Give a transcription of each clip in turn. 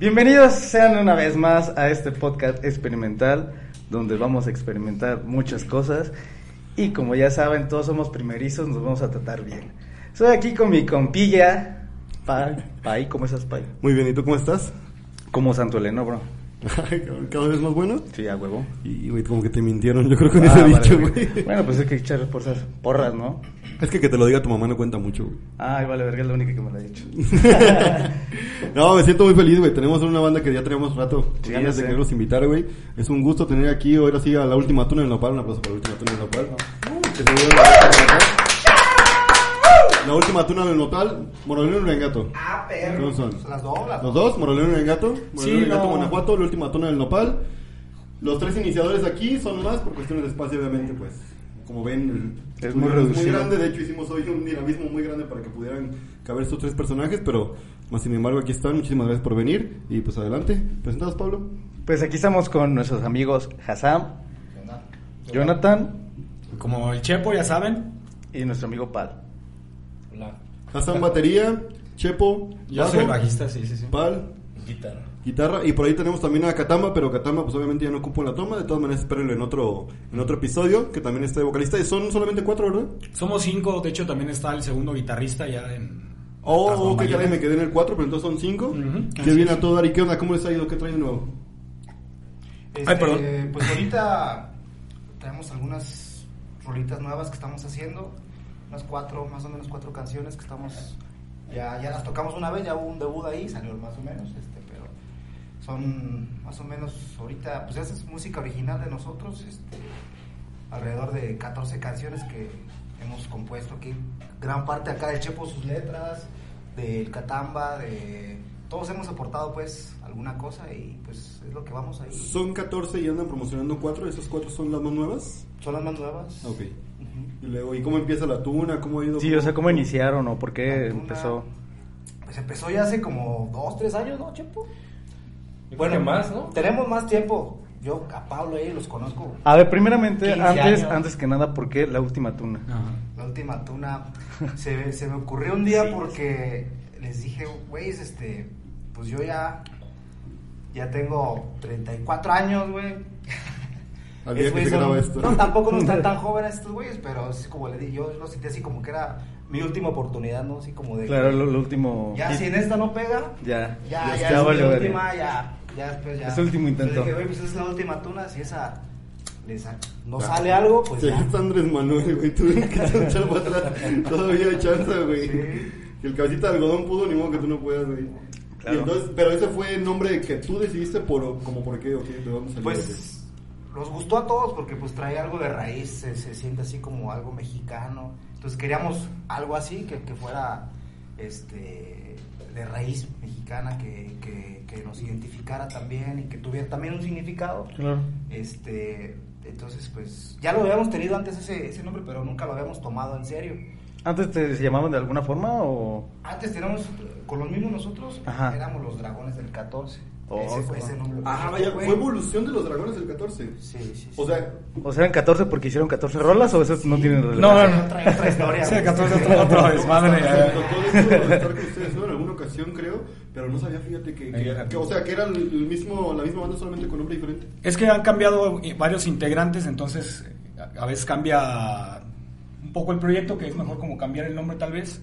Bienvenidos sean una vez más a este podcast experimental donde vamos a experimentar muchas cosas y como ya saben todos somos primerizos, nos vamos a tratar bien. Estoy aquí con mi compilla, Pai. Pai, ¿cómo estás, Pai? Muy bien, ¿y tú cómo estás? Como Santo Eleno, bro. Cada vez más bueno. Sí, a huevo. Y, güey, como que te mintieron, yo creo que Ah, ese vale, dicho, güey. Bueno, pues hay que echar porras, porras, ¿no? Es que que te lo diga tu mamá no cuenta mucho, güey. Ay, vale, verga, es la única que me lo ha dicho. No, me siento muy feliz, güey. Tenemos una banda que ya teníamos rato Sí, ganas de quererlos invitar, güey. Es un gusto tener aquí, ahora sí, a la última tuna del nopal. Un aplauso para la última tuna del nopal. Que se la- última tuna del nopal, Morolino y Urangato. Ah, ¿Cómo perro. son? Las dos, las Los dos, Morolino y. Morolino Sí, y Urangato, no. Guanajuato, la última tuna del nopal. Los tres iniciadores aquí son más por cuestiones de espacio, obviamente, pues. Como ven, el Es muy reducido. grande. De hecho, hicimos hoy un dinamismo muy grande para que pudieran caber estos tres personajes. Pero, más sin embargo, aquí están. Muchísimas gracias por venir. Y pues adelante. Presentados, Pablo. Pues aquí estamos con nuestros amigos Hassam, Jonathan Como el Chepo, ya saben. y nuestro amigo Pal. Hola. Hassan Batería, Chepo, Yo bajo, soy bajista, sí, sí, sí. Pal, Guitarra. guitarra. Y por ahí tenemos también a Katama, pero Katama, pues obviamente ya no ocupo la toma. De todas maneras, espérenlo en otro, en otro episodio, que también está de vocalista. Y son solamente cuatro, ¿verdad? Somos cinco, de hecho también está el segundo guitarrista ya en... Oh, ok, ya me quedé en el 4, pero entonces son 5. Ujú, Qué así bien es. a todo dar. ¿Y qué onda? ¿Cómo les ha ido? ¿Qué traen de nuevo? Este, Ay, perdón. Pues ahorita tenemos algunas rolitas nuevas que estamos haciendo, unas cuatro, más o menos cuatro canciones que estamos, ya, ya las tocamos una vez, ya hubo un debut ahí, salió más o menos, este, pero son más o menos ahorita, pues esa es música original de nosotros, este, alrededor de 14 canciones que hemos compuesto aquí, gran parte acá de Chepo sus letras, del Catamba, de... Todos hemos aportado pues alguna cosa y pues es lo que vamos ahí. Son 14 y andan promocionando 4. ¿Esas 4 son las más nuevas? Son las más nuevas. Ok. Y luego, ¿y cómo empieza la tuna? ¿Cómo ha ido? Sí, o sea, ¿cómo iniciaron o por qué empezó? Pues empezó ya hace como dos, tres años, ¿no, Chepo? Bueno, más, ¿no? Tenemos más tiempo. Yo a Pablo ahí los conozco. A ver, primeramente, 15 antes, años. antes que nada, ¿por qué la última tuna? Ajá. La última tuna se, se me ocurrió un día porque les dije, güey, este, pues yo ya, ya tengo 34 años, güey. Al día que se son- graba esto. No, tampoco no están tan jóvenes estos güeyes, pero es como le di, yo lo sentí así como que era mi última oportunidad, ¿no? Así como de... Claro, lo, lo último. Ya si en esta no pega, Ya, ya, ya, ya, ya es la última, ya, ya después ya. Es el último intento. Dije, güey, pues es la última tuna, si esa no sale algo, pues Sí, ya. está Andrés Manuel, güey. Tú que te echar para atrás. Todavía hay chance, güey. Sí. Que el cabecita de algodón pudo, ni modo que tú no puedas, güey. Claro. Y entonces, pero ese fue el nombre que tú decidiste por, como por qué, o qué, de dónde salió. Pues nos gustó a todos porque pues trae algo de raíz, se, se siente así como algo mexicano. Entonces queríamos algo así que, que fuera este de raíz mexicana, que, que, que nos identificara también y que tuviera también un significado. Claro. Este, entonces pues ya lo habíamos tenido antes ese, ese nombre, pero nunca lo habíamos tomado en serio. ¿Antes te se llamaban de alguna forma o...? Antes teníamos, con los mismos nosotros, Ajá. éramos los dragones del 14. Oh, ese fue ese nombre. Ah, vaya, fue evolución de los dragones del 14. Sí, sí, sí. O sea, ¿O sea, eran 14 porque hicieron 14 rolas o esos no tienen relevancia? No, no, no. Otra, otra historia. Sí, güey. 14 otro, otro desmadre. Me ya. tocó estar con ustedes ¿no? en alguna ocasión, creo, pero no sabía, fíjate, que, que- que- o sea, que era el mismo, la misma banda solamente con nombre diferente. Es que han cambiado varios integrantes, entonces a a veces cambia un poco el proyecto, que es mejor como cambiar el nombre tal vez.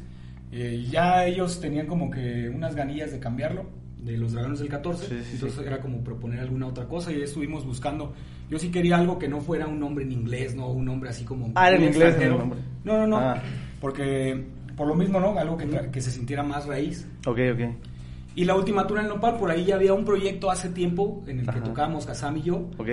Eh, ya ellos tenían como que unas ganillas de cambiarlo, de los Dragones del 14, Sí, sí, entonces sí. era como proponer alguna otra cosa y estuvimos buscando. Yo sí quería algo que no fuera un nombre en inglés, no un nombre así como... Ah, en inglés nombre. No, no, no, Ah. porque por lo mismo, ¿no? Algo que, que se sintiera más raíz. Ok, ok. Y la última tuna en Nopal, por ahí ya había un proyecto hace tiempo en el que Ajá. tocábamos Kazam y yo, Ok.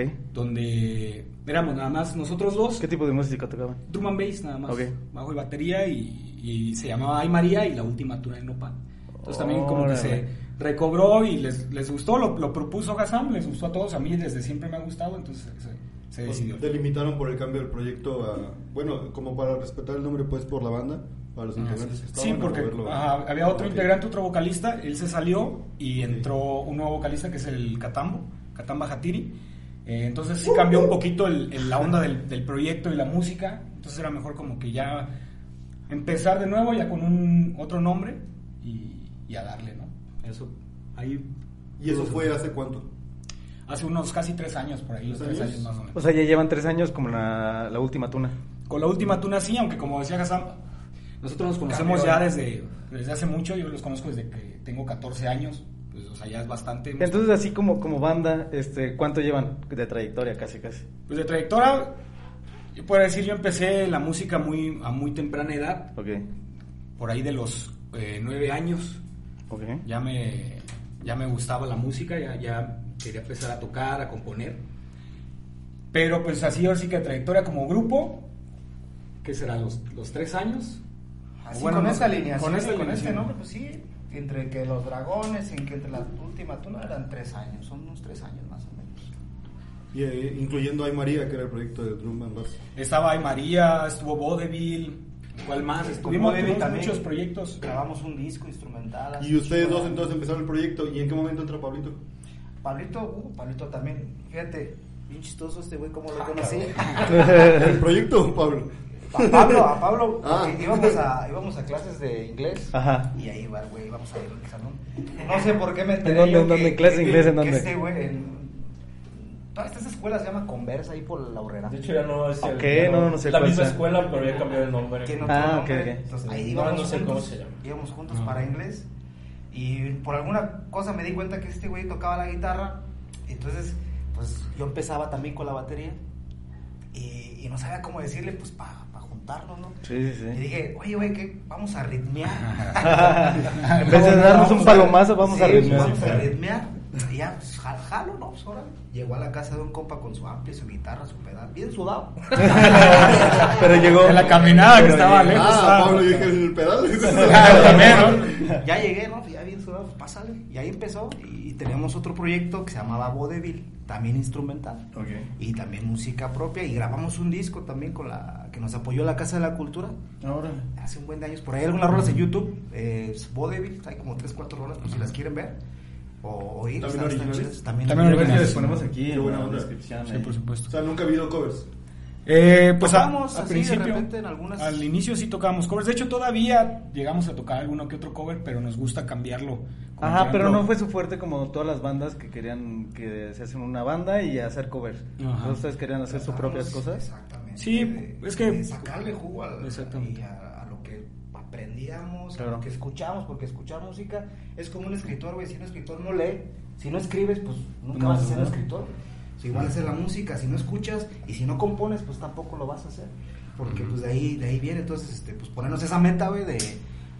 donde éramos nada más nosotros dos, ¿Qué tipo de música tocaban? drum and bass nada más, Ok. bajo y batería, y, y se llamaba Ay María y la última tuna en Nopal. Entonces también como que se recobró y les, les gustó, lo, lo propuso Kazam, les gustó a todos, a mí desde siempre me ha gustado, entonces se, se decidió. Delimitaron por el cambio del proyecto a, bueno, como para respetar el nombre, pues, por la banda, para los integrantes que estaban. Sí, porque ajá, había otro integrante, otro vocalista, él se salió y entró un nuevo vocalista que es el Catambo, Catamba Hatiri. Eh, entonces sí cambió un poquito el- el- la onda del, del proyecto y la música. Entonces era mejor como que ya empezar de nuevo ya con un otro nombre y, y a darle, ¿no? Eso, ahí ¿Y eso fue hace cuánto? Hace unos casi tres años por ahí, ¿Tres tres años? años más o menos. O sea, ya llevan tres años como la, la última tuna. Con la última tuna sí, aunque como decía Hassan, nosotros nos conocemos ya desde, desde hace mucho, yo los conozco desde que tengo 14 años, pues, o sea, ya es bastante. Entonces, así como, como banda, este, ¿cuánto llevan de trayectoria casi casi? Pues de trayectoria, yo puedo decir, yo empecé la música muy, a muy temprana edad, Ok, por ahí de los eh, nueve años, ok. ya me, ya me gustaba la música, ya, ya quería empezar a tocar, a componer. Pero pues así, así que trayectoria como grupo, ¿qué será? ¿Los, los tres años? Así Bueno, con no esta línea, con esta con este nombre, pues sí, entre que los dragones, en que entre la última tuna eran tres años, son unos tres años más o menos. Y, eh, incluyendo Ay María, que era el proyecto de Drum and Bass. Estaba Ay María, estuvo Vodevil, ¿cuál más? Estuvimos muchos proyectos. Grabamos un disco instrumental. Y ustedes dos entonces empezaron el proyecto. ¿Y en qué momento entra Pablito? Pablito, uh, Pablito también, fíjate, bien chistoso este güey, como lo conocí. ¿El proyecto, Pablo? A Pablo, a Pablo, Ah. íbamos a, íbamos a clases de inglés. Ajá. Y ahí va, el güey, íbamos a ir al salón. No sé por qué me enteré ¿En dónde, yo en dónde? que- ¿Clase de inglés en que dónde? Este güey, en... Toda esta escuela se llama Conversa ahí por la Horrera. De hecho, ya no es el- ya no, no sé La misma sea. escuela, pero ya cambió de nombre. Tiene otro Ah, nombre. ok, ok. Entonces ahí No, íbamos no sé juntos, cómo se llama. íbamos juntos No. para inglés. Y por alguna cosa me di cuenta que este güey tocaba la guitarra. Entonces, pues yo empezaba también con la batería. Y, y no sabía cómo decirle, pues para juntarnos, ¿no? Sí, sí, Y sí. dije, oye, güey, ¿qué? Vamos a ritmear. En vez de darnos un palomazo, vamos a Sí, ritmear. Vamos a ritmear. Y ya, pues, ja- jalo, ¿no? Pues órale. Llegó a la casa de un compa con su amplia, su guitarra, su pedal, bien sudado. Pero llegó. En la caminada que estaba llegó. lejos. Ah, Pablo, yo dije el pedal. También, ¿no? ya llegué, ¿no? Ya bien sudado, pues pásale. Y ahí empezó. Y teníamos otro proyecto que se llamaba Vodevil, también instrumental. Ok. Y también música propia. Y grabamos un disco también con la que nos apoyó la Casa de la Cultura. Ahora. Hace un buen de años. Por ahí hay algunas rolas en YouTube. Eh, es Vodevil. Hay como 3, 4 rolas, por si las quieren ver. O oír. ¿También están- están originales? chidas. También, También originales. les ponemos aquí Qué en buena la descripción. Sí, ahí. por supuesto. O sea, nunca ha habido covers. Eh, pues a- Tocamos al así de principio, repente en algunas- al inicio sí tocábamos covers. De hecho, todavía llegamos a tocar alguno que otro cover, pero nos gusta cambiarlo. Ajá, pero no fue su fuerte como todas las bandas que querían que se hacen una banda y hacer covers. Ajá. Entonces, ¿Ustedes querían hacer sus propias cosas? Exactamente. Sí, de- es que- de sacarle jugo al- Exactamente. y a, aprendíamos, Claro. lo que escuchamos, porque escuchar música es como un escritor, güey. Si un escritor no lee, si no escribes, pues nunca No, vas a ser un escritor. Si igual es la música, si no escuchas y si no compones, pues tampoco lo vas a hacer. Porque pues de ahí, de ahí viene, entonces, este, pues ponernos esa meta, güey, de,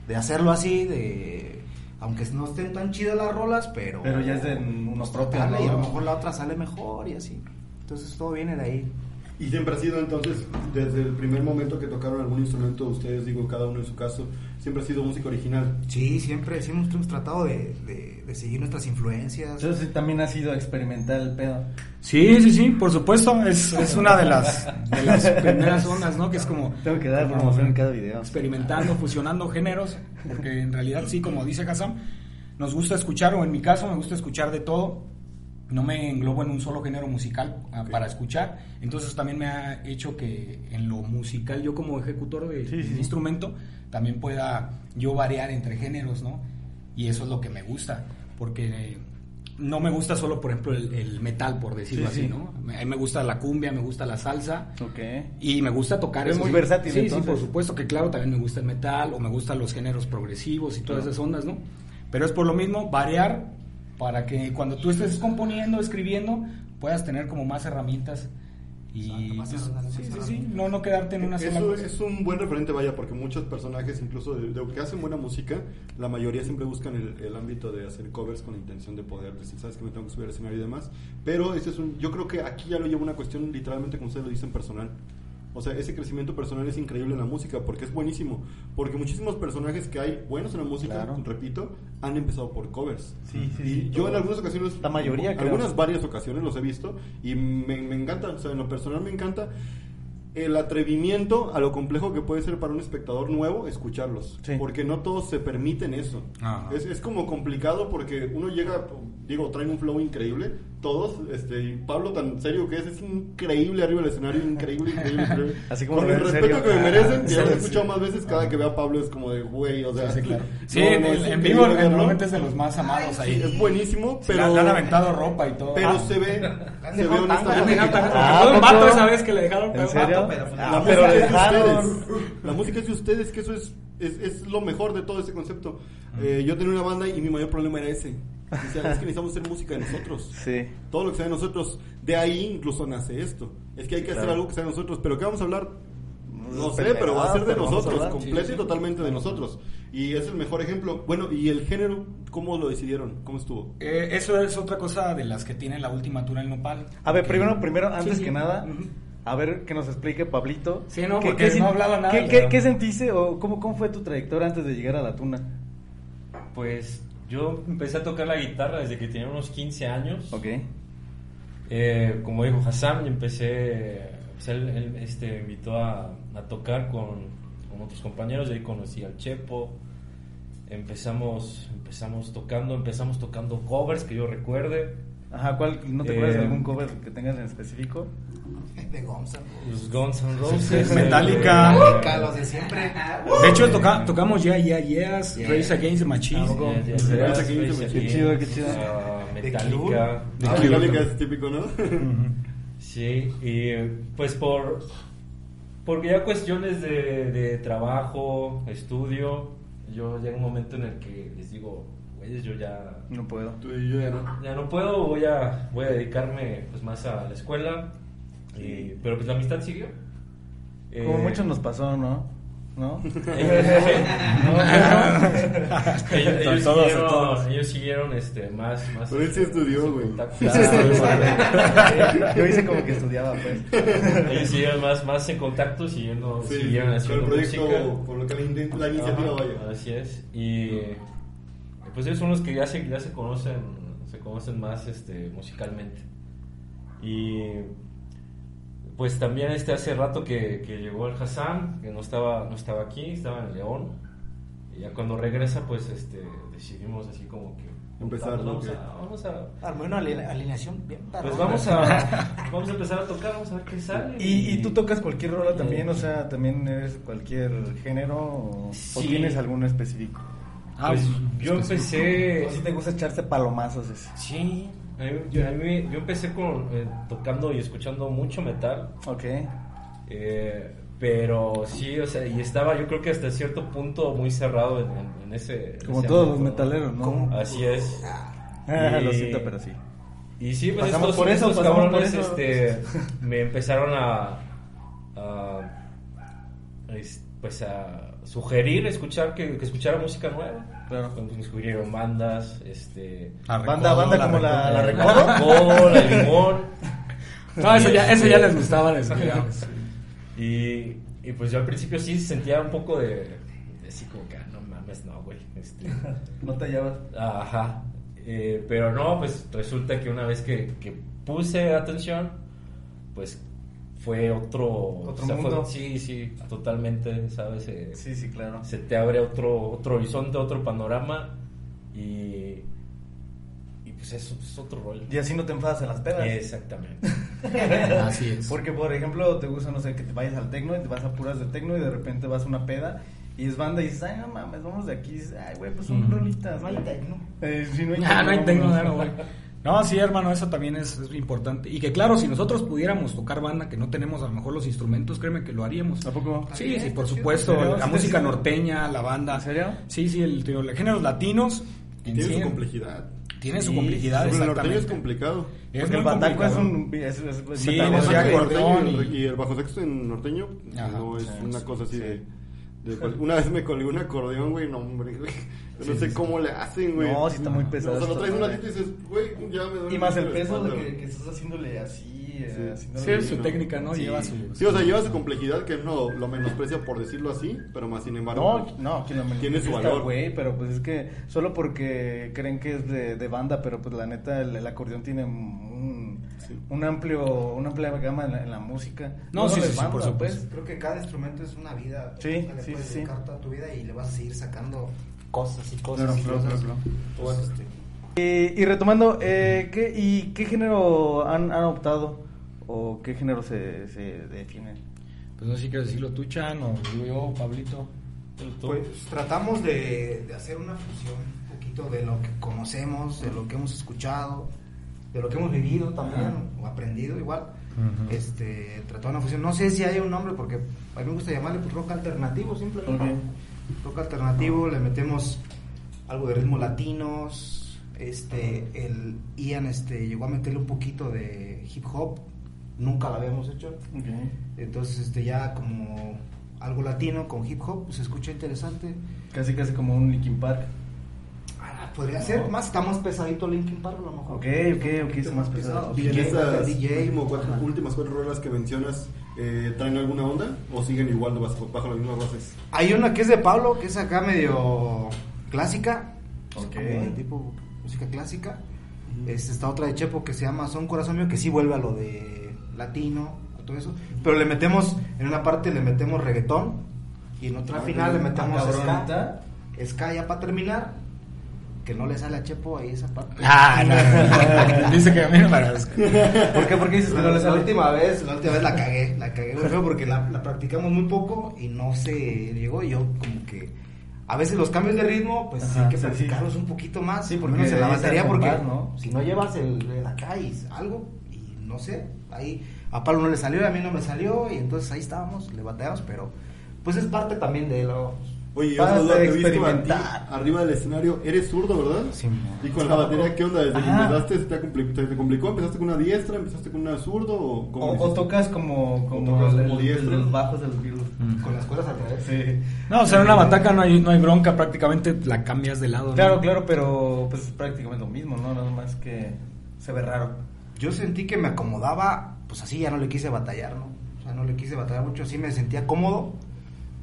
de hacerlo así, de... Aunque no estén tan chidas las rolas, pero... Pero ya es de uno pues, propio, tratarle, ¿no? Y a lo mejor la otra sale mejor y así. Entonces todo viene de ahí. Y siempre ha sido entonces, desde el primer momento que tocaron algún instrumento, ustedes, digo, cada uno en su caso, siempre ha sido música original. Sí, siempre, siempre hemos tratado de, de- de seguir nuestras influencias. Entonces también ha sido experimental el pedo. Sí, sí, sí, por supuesto. Es, es una de las, de las primeras ondas, ¿no? Que es como. Tengo que dar promoción en cada video. Experimentando, fusionando géneros. Porque en realidad, sí, como dice Hassan, nos gusta escuchar, o en mi caso, me gusta escuchar de todo. No me englobo en un solo género musical ah, para escuchar. Entonces también me ha hecho que en lo musical, yo como ejecutor de, Sí, sí, instrumento, también pueda yo variar entre géneros, ¿no? Y eso es lo que me gusta. Porque no me gusta solo, por ejemplo, el, el metal, por decirlo Sí, así, sí. ¿no? A mí me gusta la cumbia, me gusta la salsa. Ok. Y me gusta tocar Es muy versátil, Sí, entonces. sí, por supuesto que claro, también me gusta el metal o me gustan los géneros progresivos y todas esas ondas, ¿no? Pero es por lo mismo variar para que cuando tú estés componiendo, escribiendo, puedas tener como más herramientas y Exacto, más pues, sí, sí, sí, no no quedarte en una sola Eso cosa. es un buen referente, vaya, porque muchos personajes, incluso de, de que hacen buena música, la mayoría siempre buscan el, el ámbito de hacer covers con la intención de poder decir, sabes que me tengo que subir al escenario y demás. Pero ese es un, yo creo que aquí ya lo lleva una cuestión literalmente, como ustedes lo dicen, personal. O sea, ese crecimiento personal es increíble en la música porque es buenísimo. Porque muchísimos personajes que hay buenos en la música, Claro. repito, han empezado por covers. Sí, sí, Y sí, yo en algunas ocasiones, La mayoría, creo. algunas varias ocasiones los he visto y me, me encanta, o sea, en lo personal me encanta. El atrevimiento a lo complejo que puede ser para un espectador nuevo escucharlos. Sí. Porque no todos se permiten eso. Es, es como complicado porque uno llega, digo, traen un flow increíble, todos, este, y Pablo tan serio que es, es increíble arriba del escenario, increíble, increíble, increíble. Así como Con el respeto serio. que me merecen, Ah, que ya lo he escuchado sí. más veces, cada que veo a Pablo es como de, güey, o sea... Sí, claro. Sí, no, en, no, en vivo normalmente es de los más amados ahí. Es buenísimo, Sí, pero... le han aventado ropa y todo. Pero Ah, se ve, se ve honestamente. Ah, un vato esa vez que le dejaron ¿En serio? Pero- Ah, La pero música le es de dejaron. ustedes. La música es de ustedes, que eso es, es, es lo mejor de todo ese concepto. Eh, yo tenía una banda y mi mayor problema era ese. Decía, es que necesitamos hacer música de nosotros. Sí. Todo lo que sea de nosotros. De ahí incluso nace esto. Es que hay que hacer Claro. algo que sea de nosotros. Pero ¿qué vamos a hablar? No Pues, sé, pero va a ser de nosotros. Completo Sí, sí. y totalmente de nosotros. Y es el mejor ejemplo. Bueno, ¿y el género? ¿Cómo lo decidieron? ¿Cómo estuvo? Eh, eso es otra cosa de las que tiene la última tura el nopal. A ver, primero, primero, antes Sí, sí. que nada, Ujú. A ver que nos explique Pablito. Sí, no, ¿Qué- porque qué no hablaba nada, ¿Qué, qué, sentiste o cómo, cómo fue tu trayectoria antes de llegar a la tuna? Pues yo empecé a tocar la guitarra desde que tenía unos 15 años. Ok. Eh, como dijo Hassan, yo empecé, pues él, él, este, me invitó a, a tocar con, con otros compañeros, y ahí conocí al Chepo. Empezamos, empezamos tocando, empezamos tocando covers que yo recuerde. Ajá, ¿cuál, ¿no te acuerdas de Eh, algún cover que tengas en específico? De Guns N' Los Roses. Guns N' Roses, Metallica. eh, Metallica, los de siempre. De hecho, toca- tocamos Ya, Ya, Yes. Race Against the Machine. Qué chido, qué chido. The Metallica. The Ah. Metallica es típico, ¿no? Sí, y pues por, por ya cuestiones de, de trabajo, estudio, yo llega un momento en el que les digo, güeyes, yo ya, No puedo. Tú y yo ya no. ya no puedo, voy a, voy a dedicarme pues más a la escuela, y- pero pues la amistad siguió. Como Eh, mucho nos pasó, ¿no? ¿No? ellos, ellos Todos, siguieron, todos. ellos siguieron este, más, más Pero él sí este, estudió, güey. Yo hice como que estudiaba, pues. ellos siguieron más, más en contacto, siguiendo, Sí, siguieron con el haciendo proyecto, música. con lo que la, la iniciativa vaya. Así es. Y pues ellos son los que ya se, ya se conocen, se conocen más este, musicalmente. Y pues también este hace rato que, que llegó el Hassan, que no estaba, no estaba aquí, estaba en León. Y ya cuando regresa, pues este, decidimos así como que Empezar. Vamos Que- a, vamos a Armó una aline- alineación bien pues vamos a, vamos a empezar a tocar, vamos a ver qué sale. ¿Y, y tú tocas cualquier rola también? O sea, ¿también eres cualquier género o, o tienes alguno específico? Ah, Pues pues, yo empecé... ¿O si te gusta echarse palomazos ese? Sí, a mí- yo, a mí- yo empecé con, eh, tocando y escuchando mucho metal, Ok. eh, pero sí, o sea, y estaba yo creo que hasta cierto punto muy cerrado en, en- en ese... Como ese todos los metaleros, ¿no? Así es. Ah, Y- Lo siento, pero sí. Y sí, pues Pasamos estos, por eso, estos pasamos por cabrones eso. este, me empezaron a, a, es- pues a sugerir escuchar que, que escuchara música nueva. Claro. Entonces me sugirieron bandas, este... la Banda, Recodo, banda como la, la Recodo. Recodo. Recodo, la Limón. No, eso ya, eso ya les gustaba ya, pues. Y, y pues yo al principio sí sentía un poco de, de así como que, ah, no mames, no, güey. Este, No te llevas. ajá. Eh, pero no, pues resulta que una vez que, que puse atención, pues fue otro... Mundo. sí, sí, totalmente, ¿sabes? Eh, Sí, sí, claro. Se te abre otro, otro horizonte, otro panorama y... Y pues eso es otro rollo. Y así no te enfadas en las pedas. Exactamente. Así es. Porque, por ejemplo, te gusta, no sé, que te vayas al tecno y te vas a puras de tecno y de repente vas a una peda y es banda y dices, ay, no mames, vamos de aquí. Dices, ay, güey, pues son Ujú. rolitas. No hay tecno. Eh, sí, no hay Ah, no hay tecno, no, güey. No, sí, hermano, eso también es, es importante. Y que claro, si nosotros pudiéramos tocar banda, que no tenemos a lo mejor los instrumentos, créeme que lo haríamos. ¿A poco? Sí, sí, por ¿En supuesto. La ¿Sí música te- norteña, la banda. ¿En serio? Sí, sí, el, los géneros latinos. Tiene sí, su complejidad. Tiene su Sí, complejidad, el norteño es complicado. Es Porque el bataco es un. Es, es- es Sí, no acordeón norteño y- y el bajo sexto en norteño Ajá, no es sí, una sí, cosa así sí. de, de cual- una vez me colgué un acordeón güey no hombre güey No sé cómo le hacen güey No, sí está muy No, pesado. o sea lo traes una tita y dices güey ya me duele Y más el peso de que, que estás haciéndole así. eh, Sí. haciéndole Sí, es su no. técnica, ¿no? Sí. Lleva su. sí o sea lleva su complejidad que no lo menosprecia por decirlo así pero más sin embargo No, no, quien lo Tiene su está, valor. güey, pero pues es que solo porque creen que es de, de banda, pero pues la neta el, el acordeón tiene un, Sí. un amplio, una amplia gama en la, en la música. No, sí, solo sí, banda, por supuesto. pues. Creo que cada instrumento es una vida. Sí, le sí, puedes sí. dedicar toda tu vida y le vas a seguir sacando cosas y cosas Claro, y claro, cosas. claro, Pues, este, Y, y retomando, eh, ¿qué, ¿y qué género han, han optado? ¿O qué género se, se define? Pues no sé si quieres decirlo tú, Chan, o digo yo, Pablito. Pues tratamos de, de hacer una fusión un poquito de lo que conocemos, de lo que hemos escuchado, de lo que hemos vivido también, Ajá. o aprendido igual. Ujú. Este, tratar una fusión. No sé si hay un nombre porque a mí me gusta llamarle pues, rock alternativo simplemente. Rock alternativo, le metemos algo de ritmos latinos. Este, el Ian este, llegó a meterle un poquito de hip hop. Nunca lo habíamos hecho. Entonces, este, ya como algo latino con hip hop, pues se escucha interesante. Casi, casi como un Linkin Park. Ah, podría ser más, está más pesadito Linkin Park a lo mejor. Ok, ok, ok, es más pesado. Y en DJ, esas DJ. último cuatro- últimas cuatro rolas que mencionas, eh, ¿traen alguna onda? ¿O siguen igual bajo, bajo las mismas bases? Hay una que es de Pablo, que es acá medio clásica. Ok. Como de tipo música clásica. Este, está otra de Chepo que se llama Son Corazón Mío, que sí vuelve a lo de latino, a todo eso. Pero le metemos, en una parte le metemos reggaetón y en otra Ah, final le metemos ska. Ska ya para terminar, que no le sale a Chepo ahí esa parte. Ah, no, no. Dice que a mí no me agradezco. ¿Por qué? ¿Por qué dices que no le La sale? última vez, la última vez la cagué, la cagué muy feo porque la, la practicamos muy poco y no se llegó y yo como que a veces los cambios de ritmo pues Ajá, hay que sí, sí. practicarlos un poquito más, Sí, por porque menos en la batería porque compás, ¿no? si no llevas el, el acá y algo y no sé, ahí a Pablo no le salió, a mí no me salió y entonces ahí estábamos, le bateamos, pero pues es parte también de lo Oye, yo duda, te he visto a ti arriba del escenario, eres zurdo, ¿verdad? Sí. Y con la batería, ¿qué onda? ¿Desde que empezaste se te, te complicó? ¿Empezaste con una diestra? ¿Empezaste con una zurdo? ¿O, cómo O, o tocas como, como, tocas el- como el- diestro. los bajos de los Beatles. con las cuerdas al revés. Sí. No, o sea, en una bataca no hay, no hay bronca, prácticamente la cambias de lado. ¿no? Claro, claro, pero pues es prácticamente lo mismo, ¿no? Nada más que se ve raro. Yo sentí que me acomodaba, pues así ya no le quise batallar, ¿no? O sea, no le quise batallar mucho, así me sentía cómodo.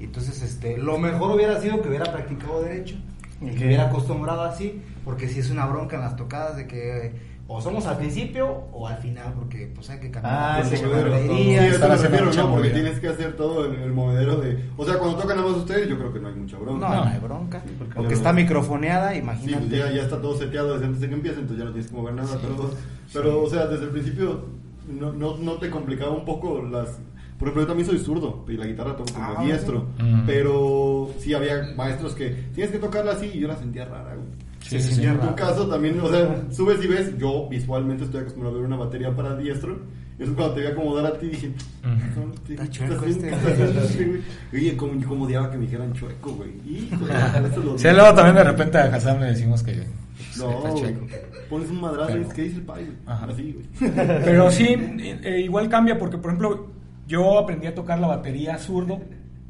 Entonces, este, lo mejor hubiera sido que hubiera practicado derecho, y Ok. que hubiera acostumbrado así, porque si es una bronca en las tocadas de que o somos al principio o al final, porque pues hay que cambiar Ah, sí. Sí, a ¿no? Porque tienes que hacer todo el, el movedero de... O sea, cuando tocan nada más ustedes, yo creo que no hay mucha No, bronca. no, No. hay bronca, porque porque ya está no- microfoneada, Sí, imagínate. pues ya, ya está todo seteado desde antes de que empiece, entonces ya no tienes que mover nada. Pero, pero o sea, desde el principio, no, no, no te complicaba un poco las. Por ejemplo, yo también soy zurdo y la guitarra toco como Ah, diestro. Mm. Pero sí había maestros que tienes que tocarla así y yo la sentía rara, güey. Sí, Sí, sí, sí, sí. En tu caso también, o sea, subes y ves, yo visualmente estoy acostumbrado a ver una batería para diestro. Y eso cuando te vi acomodar a ti dije. ¿qué Está estás chueco este. Oye, como, como odiaba que me dijeran chueco, güey. Sí, luego también de repente a Hassan le decimos que no, está chueco. pones un madrazo y ¿qué dice el país? Ajá. Así, güey. Pero sí, eh, eh, igual cambia porque, por ejemplo, yo aprendí a tocar la batería zurdo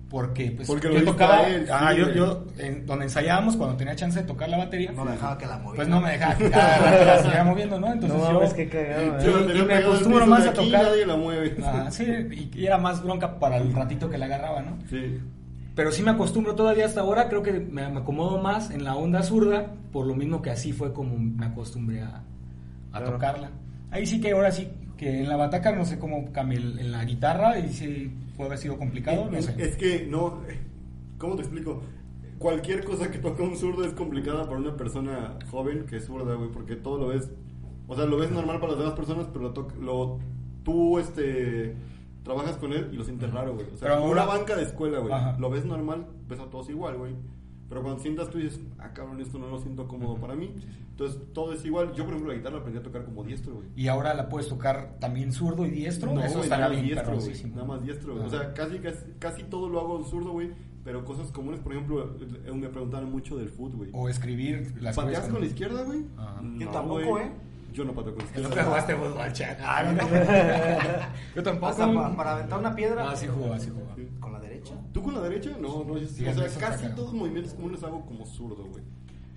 porque, pues, Porque yo tocaba, él, ah, sí, yo, güey. yo, en, donde ensayábamos, cuando tenía chance de tocar la batería, No me dejaba que la moviera. pues no me dejaba que la siguiera moviendo, ¿no? Entonces No yo, cagado, ¿eh? Yo tenía me acostumbro más a tocar. nadie la mueve. Ah, sí, y, y era más bronca para el ratito que la agarraba, ¿no? Sí. Pero sí me acostumbro todavía hasta ahora, creo que me, me acomodo más en la onda zurda, por lo mismo que así fue como me acostumbré a, a Claro. tocarla. Ahí sí que ahora sí, que en la bataca no sé cómo cambié el- en la guitarra y si puede haber sido complicado, no Es, sé. es que no, ¿cómo te explico? Cualquier cosa que toca un zurdo es complicada para una persona joven que es zurda, güey, porque todo lo ves, o sea, lo ves normal para las demás personas, pero lo, toc- lo tú, este, trabajas con él y lo sientes raro, güey. O sea, Pero como una ahora- banca de escuela, güey. Lo ves normal, ves a todos igual, güey. Pero cuando sientas tú dices, ah, cabrón, esto no lo siento cómodo para mí. Entonces, todo es igual. Yo, por ejemplo, la guitarra la aprendí a tocar como diestro, güey. Y ahora la puedes tocar también zurdo y diestro, No, eso güey, nada más bien diestro, güey. Nada más diestro, güey. O Ajá. sea, casi, casi, casi todo lo hago zurdo, güey. Pero cosas comunes, por ejemplo, eh, me preguntaban mucho del foot, güey. O escribir las ¿Pateas con la izquierda, güey? Yo No, tampoco, güey. ¿eh? Yo no pateo con la izquierda. nunca jugaste fútbol, chat. Ah, no, no. Yo tampoco. Hasta pa- para aventar una piedra. Ah, sí jugaba, sí jugaba. Con la derecha. ¿Tú con la derecha? No, no. yo- Sí, o sea, casi todos los movimientos comunes hago como zurdo, güey.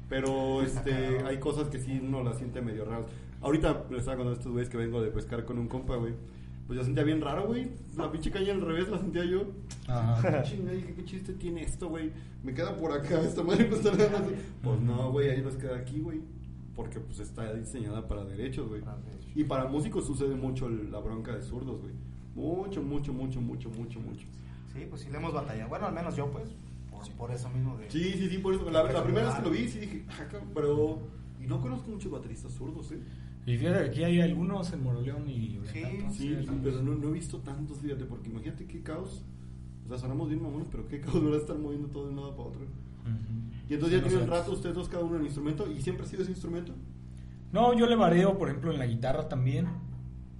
Pero este, hay cosas que sí uno las siente medio raras. Ahorita les estaba contando a estos güeyes que vengo de pescar con un compa, güey. Pues yo sentía bien raro, güey. La pinche caña al revés la sentía yo. Ajá. Chinga, dije, ¿qué chiste tiene esto, güey? Me queda por acá, esta madre me está dando así. Pues no, güey, ahí nos queda aquí, güey. porque pues está diseñada para derechos, güey. Y para músicos sucede mucho la bronca de zurdos, güey. Mucho, mucho, mucho, mucho, mucho, mucho. Sí, pues sí le hemos batallado. Bueno, al menos yo, pues, por, por eso mismo de... Sí, sí, sí, por eso. La, la primera vez que lo vi, sí dije, ah, cabrón, pero. Y no conozco muchos bateristas zurdos, ¿eh? Y fíjate aquí hay algunos en Moroleón y Sí, Sí, entonces, pero no, no he visto tantos, fíjate, porque imagínate qué caos. O sea, sonamos bien mamones, pero qué caos, ¿verdad? Estar moviendo todo de un lado para otro. Y entonces ya Sí, tienen rato ustedes dos cada uno en el instrumento y siempre ha sido ese instrumento. No, yo le vareo, por ejemplo, en la guitarra también,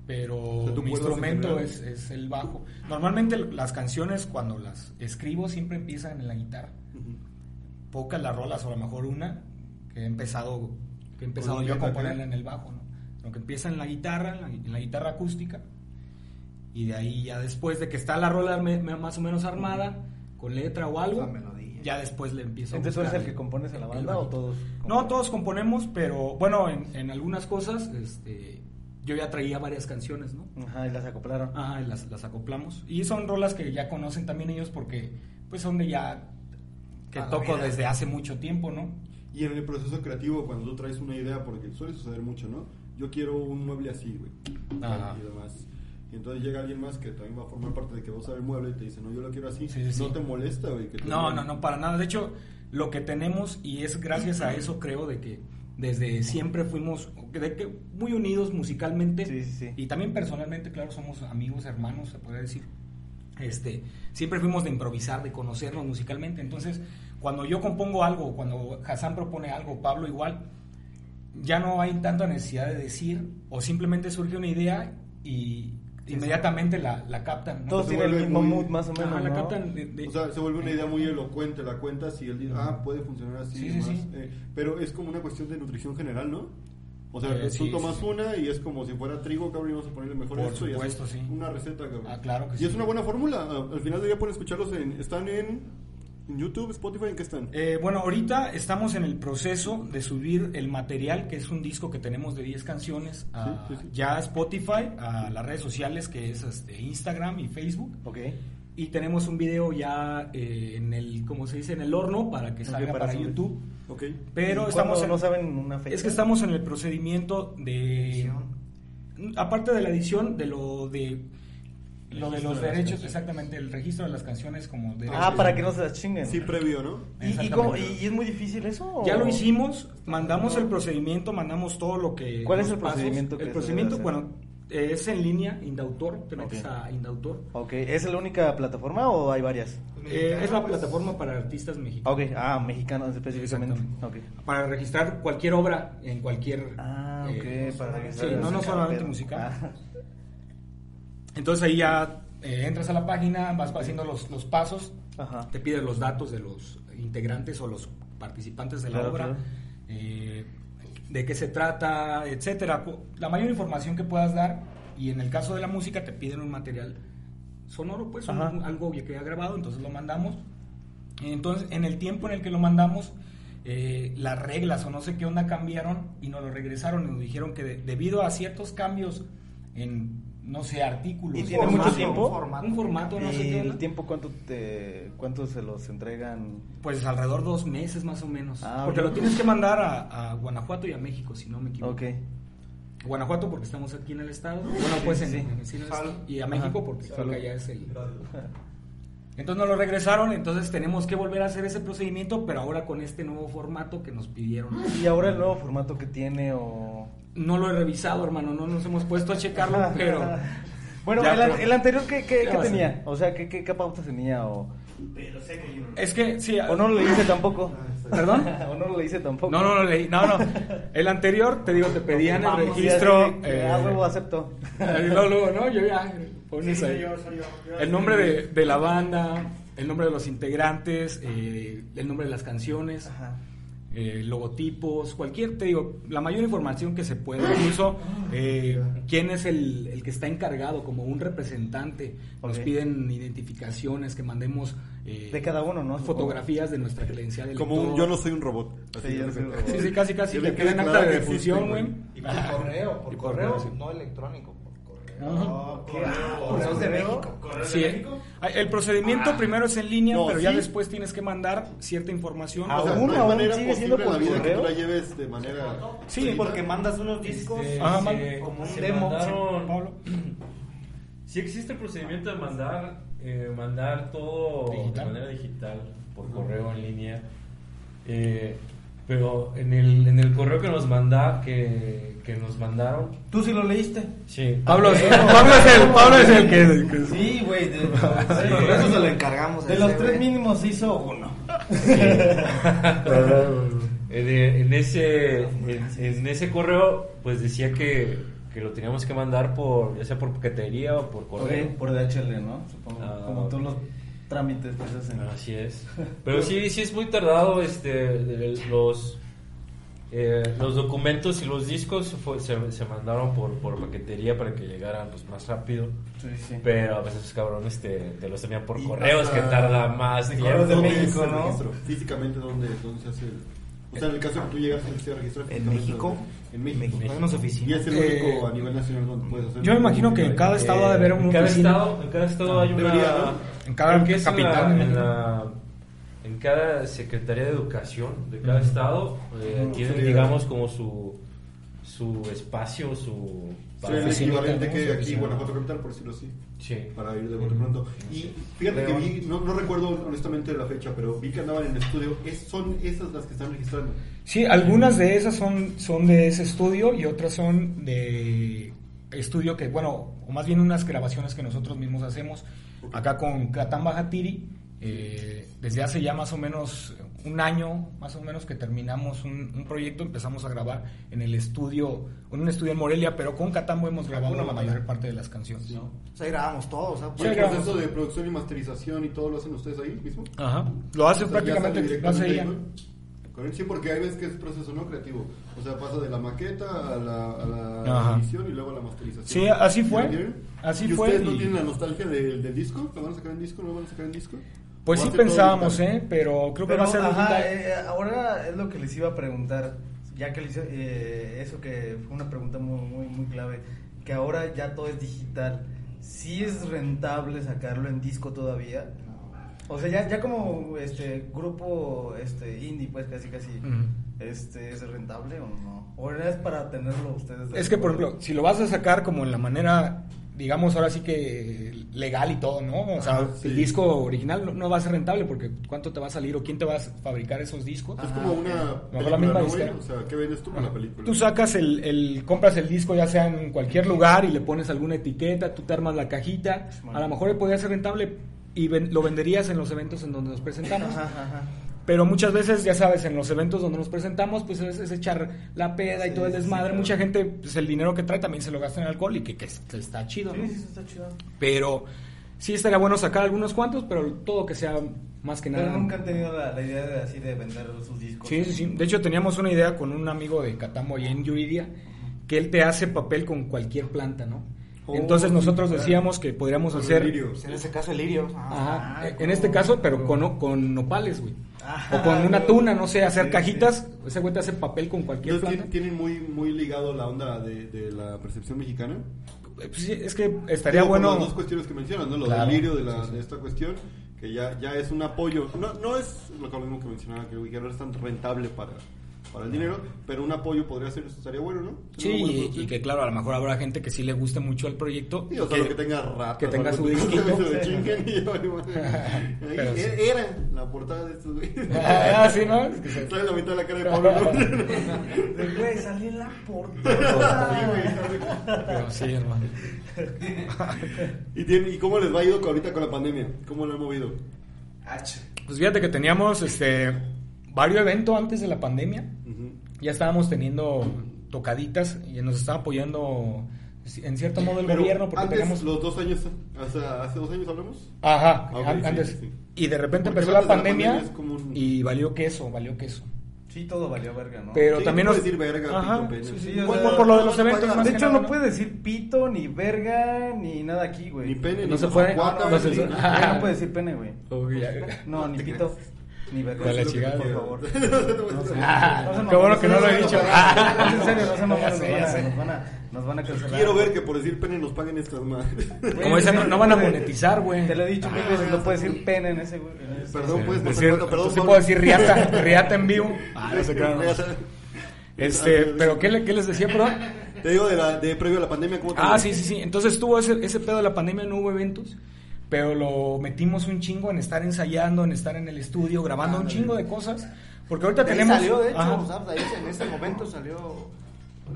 pero O sea, ¿tú mi instrumento es, es el bajo. Normalmente las canciones, cuando las escribo, siempre empiezan en la guitarra. Pocas las rolas, o a lo mejor una, que he empezado, que he empezado yo a componerla en el bajo, ¿no? Lo que empieza en la guitarra, en la, en la guitarra acústica, y de ahí ya después de que está la rola me- me- más o menos armada, con letra o algo, ya después le empiezo a Entonces, ¿tú eres el que compones en la banda o todos? No, todos componemos, pero bueno, en, en algunas cosas, este, yo ya traía varias canciones, ¿no? Ajá, y las acoplaron. Ajá, y las, las acoplamos. Y son rolas que ya conocen también ellos porque, pues, son de ya que toco vida. desde hace mucho tiempo, ¿no? Y en el proceso creativo, cuando tú traes una idea, porque suele suceder mucho, ¿no? Yo quiero un mueble así, güey. Ajá. Y demás. Y entonces llega alguien más que también va a formar parte de que a usar el mueble y te dice, no, yo lo quiero así. Sí, sí, no sí. te molesta, güey. que te No, no, no, para nada. De hecho, lo que tenemos, y es gracias a eso, creo, de que desde siempre fuimos de que muy unidos musicalmente Sí, sí, sí. y también personalmente, claro, somos amigos, hermanos, se podría decir. Este, siempre fuimos de improvisar, de conocernos musicalmente. Entonces, cuando yo compongo algo, cuando Hassan propone algo, Pablo igual, ya no hay tanta necesidad de decir o simplemente surge una idea y inmediatamente la, la captan. ¿no? Todos tienen el mismo muy- mood, más o menos. Ajá, la ¿no? captan de- de- O sea, se vuelve una idea muy elocuente, la cuentas y él dice, ah, puede funcionar así. Sí, y sí, demás. sí. Eh, pero es como una cuestión de nutrición general, ¿no? O sea, Eh, tú sí, tomas sí. una y es como si fuera trigo, cabrón, y vamos a ponerle mejor Por esto y supuesto, sí. una receta, cabrón. Ah, claro que y sí. es una buena fórmula. Al final del día pueden escucharlos en... ¿Están en, YouTube, Spotify? ¿En qué están? Eh, bueno, ahorita estamos en el proceso de subir el material, que es un disco que tenemos de 10 canciones, a, Sí, sí, sí. ya a Spotify, a las redes sociales, que es este, Instagram y Facebook. Ok. Y tenemos un video ya eh, en el, como se dice, en el horno para que salga para. YouTube. Ok. Pero ¿Y estamos en, no saben una fecha? Es que estamos en el procedimiento de... Edición. Aparte de la edición, de lo de... Lo de los de derechos, canciones. exactamente, el registro de las canciones como de Ah, para que no se las chinguen. Sí, previo, ¿no? ¿Y, y, cómo- es muy difícil eso? o- Ya lo hicimos, mandamos el procedimiento, mandamos todo lo que... ¿Cuál es el pasos. procedimiento que El procedimiento, bueno, es en línea, Indautor, te metes Ok. a Indautor. Ok, ¿es la única plataforma o hay varias? Eh, es la plataforma para artistas mexicanos. Ok, ah, mexicanos específicamente. Ok. Para registrar cualquier obra en cualquier... Ah, ok, eh, para sí, registrar no, no música, solamente pero- musical. Ah, Entonces ahí ya eh, entras a la página, vas haciendo los, los pasos, Ajá. te pide los datos de los integrantes o los participantes de la Claro, obra, claro. eh, de qué se trata, etcétera. La mayor información que puedas dar y en el caso de la música te piden un material sonoro, pues un- algo que ha grabado, entonces lo mandamos. Entonces, en el tiempo en el que lo mandamos, eh, las reglas o no sé qué onda cambiaron y nos lo regresaron y nos dijeron que de- debido a ciertos cambios en, no sé, artículos. ¿Y tiene formato, mucho tiempo? Un formato, un formato, no sé ¿Y qué el tiempo cuánto te cuánto se los entregan? Pues alrededor de dos meses más o menos. Ah, porque lo tienes que mandar a, a Guanajuato y a México, si no me equivoco. Ok. Guanajuato porque estamos aquí en el estado. Bueno, pues en, sí. en el cine del Salud. estado. Y a México Ajá. porque creo que allá es el... Entonces nos lo regresaron, entonces tenemos que volver a hacer ese procedimiento, pero ahora con este nuevo formato que nos pidieron. ¿Y ahora el nuevo formato que tiene o...? No lo he revisado, hermano, no nos hemos puesto a checarlo, pero... Bueno, Ya, el, an- pero- el anterior, ¿qué, qué, tenía? O sea, ¿qué, qué, qué pautas tenía? O, Es que, sí... o no lo leíste tampoco. ¿Perdón? o no lo leíste tampoco. No, no lo leí. No, no. El anterior, te digo, te pedían el Vamos, registro. sí, eh, ah, huevo, acepto. y luego, luego, no, yo ya. Pones ahí. El nombre de, de la banda, el nombre de los integrantes, eh, el nombre de las canciones, Ajá. Eh, logotipos, cualquier, te digo, la mayor información que se pueda. Incluso eh, quién es el, el que está encargado como un representante. Nos piden identificaciones, que mandemos eh, De cada uno, ¿no? fotografías de nuestra credencial. de Como un yo no soy un robot. Así Sí, yo de no soy un repente. robot. Sí, sí, casi, casi le queda acta de defunción, güey. güey. Y por correo, por Y por correo, correo, sí. no electrónico, por ¿Qué? Correos de México. Sí, Ah, el procedimiento primero es en línea, No, pero ya sí. después tienes que mandar cierta información. Ah, O sea, ¿Aún, no hay aún manera sigue posible siendo en la por vida que tú la lleves de manera... Sí, porque mandas unos discos. Este, Ajá, como un se demo, mandaron- Pablo. Sí existe el procedimiento de mandar, eh, mandar todo Digital. de manera digital, por correo en línea. Eh, pero en el, en el correo que nos manda, que, que nos mandaron, ¿Tú sí lo leíste? sí. Pablo, Pablo es el, Pablo es el que, que- Sí, güey. De, Por eso se lo encargamos. de ese, los tres mínimos hizo uno. En, eh, en ese, en, en ese correo, pues decía que, que lo teníamos que mandar por, ya sea por paquetería o por correo. Por, por DHL, ¿no? Supongo. Ah, como todos los trámites que se hacen. Así es. Pero sí, sí es muy tardado este el- los eh, los documentos y los discos fue- se, se mandaron por, por paquetería para que llegaran pues más rápido. Sí, sí. Pero a veces cabrón este te los envían por Y correos hasta- que tarda más de tiempo. correos de ¿Dónde México, es el ¿no? registro? Físicamente, ¿dónde, ¿dónde se hace el...? O sea, en el caso de que tú llegas a registrar ¿En México? En México. Y es el Eh, único a nivel nacional donde puedes hacer... yo me imagino que en cada estado ha de haber en una cada oficina. estado, en cada estado hay una Debería, ¿no? En cada que es en capital, la- en, la- en cada secretaría de educación de cada estado eh, tienen Sí. digamos como su su espacio, su Sería el oficina, equivalente que aquí, oficina. Guanajuato Capital, por decirlo así. Sí. para ir de bote pronto. Y fíjate que León. vi, no, no recuerdo honestamente la fecha, pero vi que andaban en el estudio. Es, son esas las que están registrando. Sí, algunas de esas son, son de ese estudio y otras son de estudio que, bueno, o más bien unas grabaciones que nosotros mismos hacemos acá con Catán Bajatiri. eh, desde hace ya más o menos un año, más o menos que terminamos un, un proyecto, empezamos a grabar en el estudio, en un estudio en Morelia, pero con Catambo hemos grabado la mayor parte de las canciones. O sea, grabamos todo. O sea, ¿Y Sí, el grabamos. proceso de producción y masterización y todo lo hacen ustedes ahí mismo? Ajá. Lo hace O sea, ya prácticamente, sale lo hace directamente ella. Sí, porque hay veces que es proceso no creativo. O sea, pasa de la maqueta a la, a la Ajá. edición y luego a la masterización. Sí, así ¿Sí fue. Así ¿Y fue ustedes no y- tienen la nostalgia del, del disco? ¿Lo van a sacar en disco? ¿No lo van a sacar en disco? Pues ¿O sí pensábamos? ¿eh? Pero creo que Pero, va a ser ajá, digital. eh, ahora es lo que les iba a preguntar, ya que les, eh, eso que fue una pregunta muy, muy, muy clave, que ahora ya todo es digital. ¿Sí es rentable sacarlo en disco todavía? O sea, ya, ya como este grupo este indie, pues casi casi, Ujú. este, ¿es rentable o no? ¿O es para tenerlo ustedes? de Es que, por ejemplo, si lo vas a sacar como en la manera, digamos, ahora sí que legal y todo, ¿no? O sea, Ajá, sí. el disco original no, no va a ser rentable porque ¿cuánto te va a salir o quién te va a fabricar esos discos? Es como una película, la misma ¿no. O sea, ¿qué vendes tú con la película? Tú sacas el, el, compras el disco ya sea en cualquier lugar y le pones alguna etiqueta, tú te armas la cajita, a lo mejor podría ser rentable y ven- lo venderías en los eventos en donde nos presentamos. Ajá, ajá. Pero muchas veces, ya sabes, en los eventos donde nos presentamos, pues es, es echar la peda y todo el sí, desmadre. claro. Mucha gente, pues el dinero que trae también se lo gasta en alcohol y que, que es- que está chido, ¿no? Sí, está chido. Pero sí estaría bueno sacar algunos cuantos, pero todo que sea más que nada. Pero nunca han tenido la, la idea de así de vender sus discos. Sí, sí, sí. De hecho, teníamos una idea con un amigo de Catambo ahí en Yuridia, que él te hace papel con cualquier planta, ¿no? Oh, Entonces sí, nosotros decíamos que podríamos hacer... el lirio. Pues en ese caso, el lirio. Ajá, Ah, en como- este caso, pero con, con nopales, güey. Ah, o con una no. tuna, no sé, hacer Sí, cajitas. Ese güey te hace papel con cualquier Entonces, planta. ¿tienen, muy, muy ligado la onda de, de la percepción mexicana? Eh, pues sí, es que estaría bueno. Las dos cuestiones que mencionas, ¿no? Lo Claro. del lirio de, la, Sí, sí. de esta cuestión, que ya, ya es un apoyo. No, no es lo que mismo que mencionaba, que, que no es tan rentable para, para el dinero, pero un apoyo podría ser, estaría bueno, ¿no? Sí, Sería una buena y, que claro, a lo mejor habrá gente que sí le guste mucho el proyecto. Sí, o sea, que- lo que tenga ratas. que tenga su disquito. sí. era, la portada de estos güeyes. Ah, sí, ¿no? Es que se- Trae la mitad de la cara de Pablo. Güey, salí en la portada. Pero sí, hermano. ¿Y, tiene, ¿Y cómo les va ido ahorita con la pandemia? ¿Cómo lo han movido? Pues fíjate que teníamos este varios eventos antes de la pandemia. Ya estábamos teniendo tocaditas y nos estaba apoyando en cierto modo el Pero gobierno porque antes, teníamos los dos años, hace dos años hablamos. Ajá, Ah, antes. sí, sí. Y de repente Porque empezó la pandemia, pandemia es como un- y valió queso, valió queso. Sí, todo valió verga, ¿no? Pero Sí, también no nos... decir verga, Ajá, pito, pene. sí, sí. Sí, o por, sea, por- por lo de los no, no, eventos no, más de hecho, nada, no puede decir pito, ni verga, ni nada aquí, güey. Ni pene, No ni se puede. No Ya no puede decir pene, güey. No, ni pito. Ni verga. De la chingada. Por favor. Ah, No se qué bueno que no lo he dicho. no, Ah. En serio, no se mamones, nos sé, van a- sé. nos van a- Nos van a cancelar. Quiero ver que por decir pene nos paguen estas madres. Como dicen, no, no van a monetizar, güey. Te lo he dicho mil Ah, veces, no puedes decir pene en ese, güey. Perdón, puedes Decir, perdón, sí puedo decir riata, riata en vivo. Ah, no sé qué. Reata. Este, pero ¿qué, le- qué les decía, perdón? Te digo de, la, de previo a la pandemia, ¿cómo te Ah, sí, sí, sí. Entonces tuvo ese, ese pedo de la pandemia, no hubo eventos, pero lo metimos un chingo en estar ensayando, en estar en el estudio, grabando un chingo de cosas. Porque ahorita De ahí tenemos. salió, de hecho. ¿sabes? Ahí en ese momento salió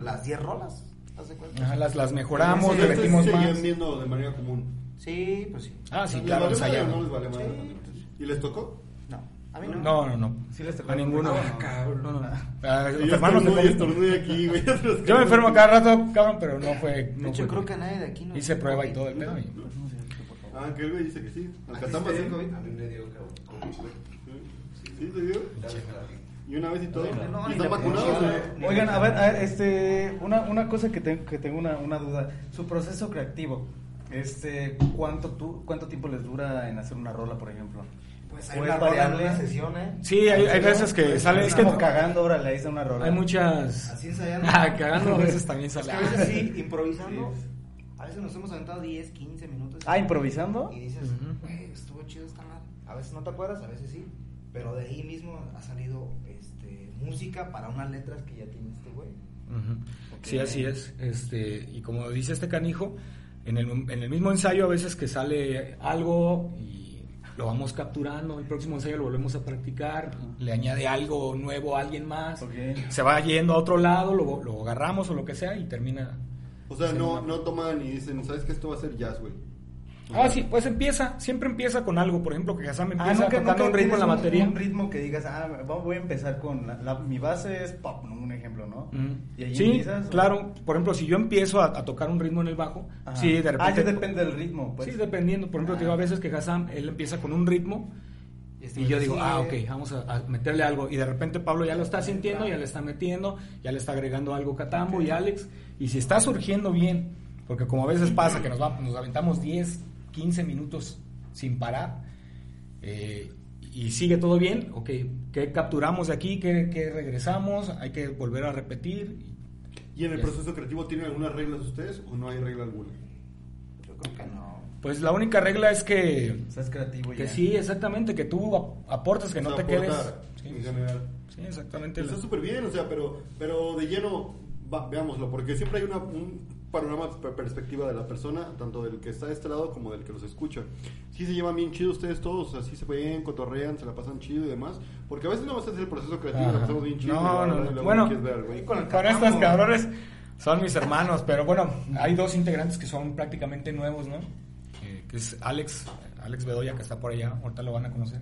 las 10 rolas. ¿Haz de? Ajá, las, las mejoramos, Sí, le metimos seguían más. viendo de manera común. Sí, pues sí. Ah, sí, ¿Les claro, vale madre o ensayamos. no les vale madre? Sí. ¿Y les tocó? No, a mí no. No, no, no. Sí les tocó. A ninguno. Ah, cabrón. No, no. Ah, Yo enfermarnos de estornudo aquí, güey. Yo me enfermo cada rato, cabrón, pero no fue. De No hecho, fue creo que a nadie de aquí no. Hice prueba y todo el pedo. y- Ah, que el güey dice que sí. Al ¿A ti Catamba te sí. dio COVID? A mí me dio COVID, güey. ¿Sí te dio? ¿Y una vez y todo? No, ¿Y güey? ni- Oigan, a ver, a ver, este, una, una cosa que tengo, que tengo una, una duda. Su proceso creativo, este, ¿cuánto, tú, ¿cuánto tiempo les dura en hacer una rola, por ejemplo? Pues hay ¿O una rola en variable? una sesión, ¿eh? Sí, hay, hay veces que sale. Es que como cagando, órale, ahí está una rola. hay muchas. Así ensayando. Ah, cagando a veces también Es sale. que a veces sí, improvisando. A veces nos hemos aventado 10, 15 minutos. Ah, ¿improvisando? Y dices, güey, estuvo chido esta madre. A veces no te acuerdas, a veces sí. Pero de ahí mismo ha salido este, música para unas letras que ya tiene este güey. Ujú. Ok. Sí, así es. Este, y como dice este canijo, en el, en el mismo ensayo a veces que sale algo y lo vamos capturando, el próximo ensayo lo volvemos a practicar, le añade algo nuevo a alguien más, Ok. se va yendo a otro lado, lo, lo agarramos o lo que sea y termina. O sea, no, no. toman y dicen, ¿sabes que esto va a ser jazz, güey? Ah, sí, pues empieza, siempre empieza con algo, por ejemplo, que Hassan empieza Ah, nunca, un ritmo en la batería. Un ritmo que digas, ah, voy a empezar con la, la- mi base es pop, ¿no? un ejemplo, ¿no? Ujú. Y ahí Sí, empiezas, ¿o? claro. Por ejemplo, si yo empiezo a, a tocar un ritmo en el bajo, Ajá. sí, de repente. Ah, ya depende del ritmo, pues. Sí, dependiendo. Por ejemplo, te digo, a veces que Hassan, él empieza con un ritmo este y yo digo, ah, ok, vamos a, a meterle algo. Y de repente Pablo ya lo está sintiendo, ya le está metiendo, ya le está agregando algo Catambo y Alex. Y si está surgiendo bien, porque como a veces pasa que nos, va- nos aventamos 10, 15 minutos sin parar, eh, y sigue todo bien, ok, ¿qué capturamos de aquí? ¿Qué, qué regresamos? Hay que volver a repetir. ¿Y en el proceso creativo tienen algunas reglas ustedes o no hay regla alguna? Yo creo que no. Pues la única regla es que, O sea, es creativo que ya. sí, exactamente, que tú ap- aportes, que O no te quedes. aportar, Sí, en general. sí, exactamente. Está súper bien, o sea, pero, pero de lleno, va- veámoslo, porque siempre hay una, un panorama, per- perspectiva de la persona, tanto del que está de este lado como del que los escucha. Sí se llevan bien chido ustedes todos, o sea, sí se ven, cotorrean, se la pasan chido y demás, porque a veces no vas a hacer el proceso creativo, Ajá. la pasamos bien chido. No, no, no. luego Bueno, ver con Con estos cabrones son mis hermanos, pero bueno, hay dos integrantes que son prácticamente nuevos, ¿no? Que, es Alex, Alex Bedoya, que está por allá, ahorita lo van a conocer.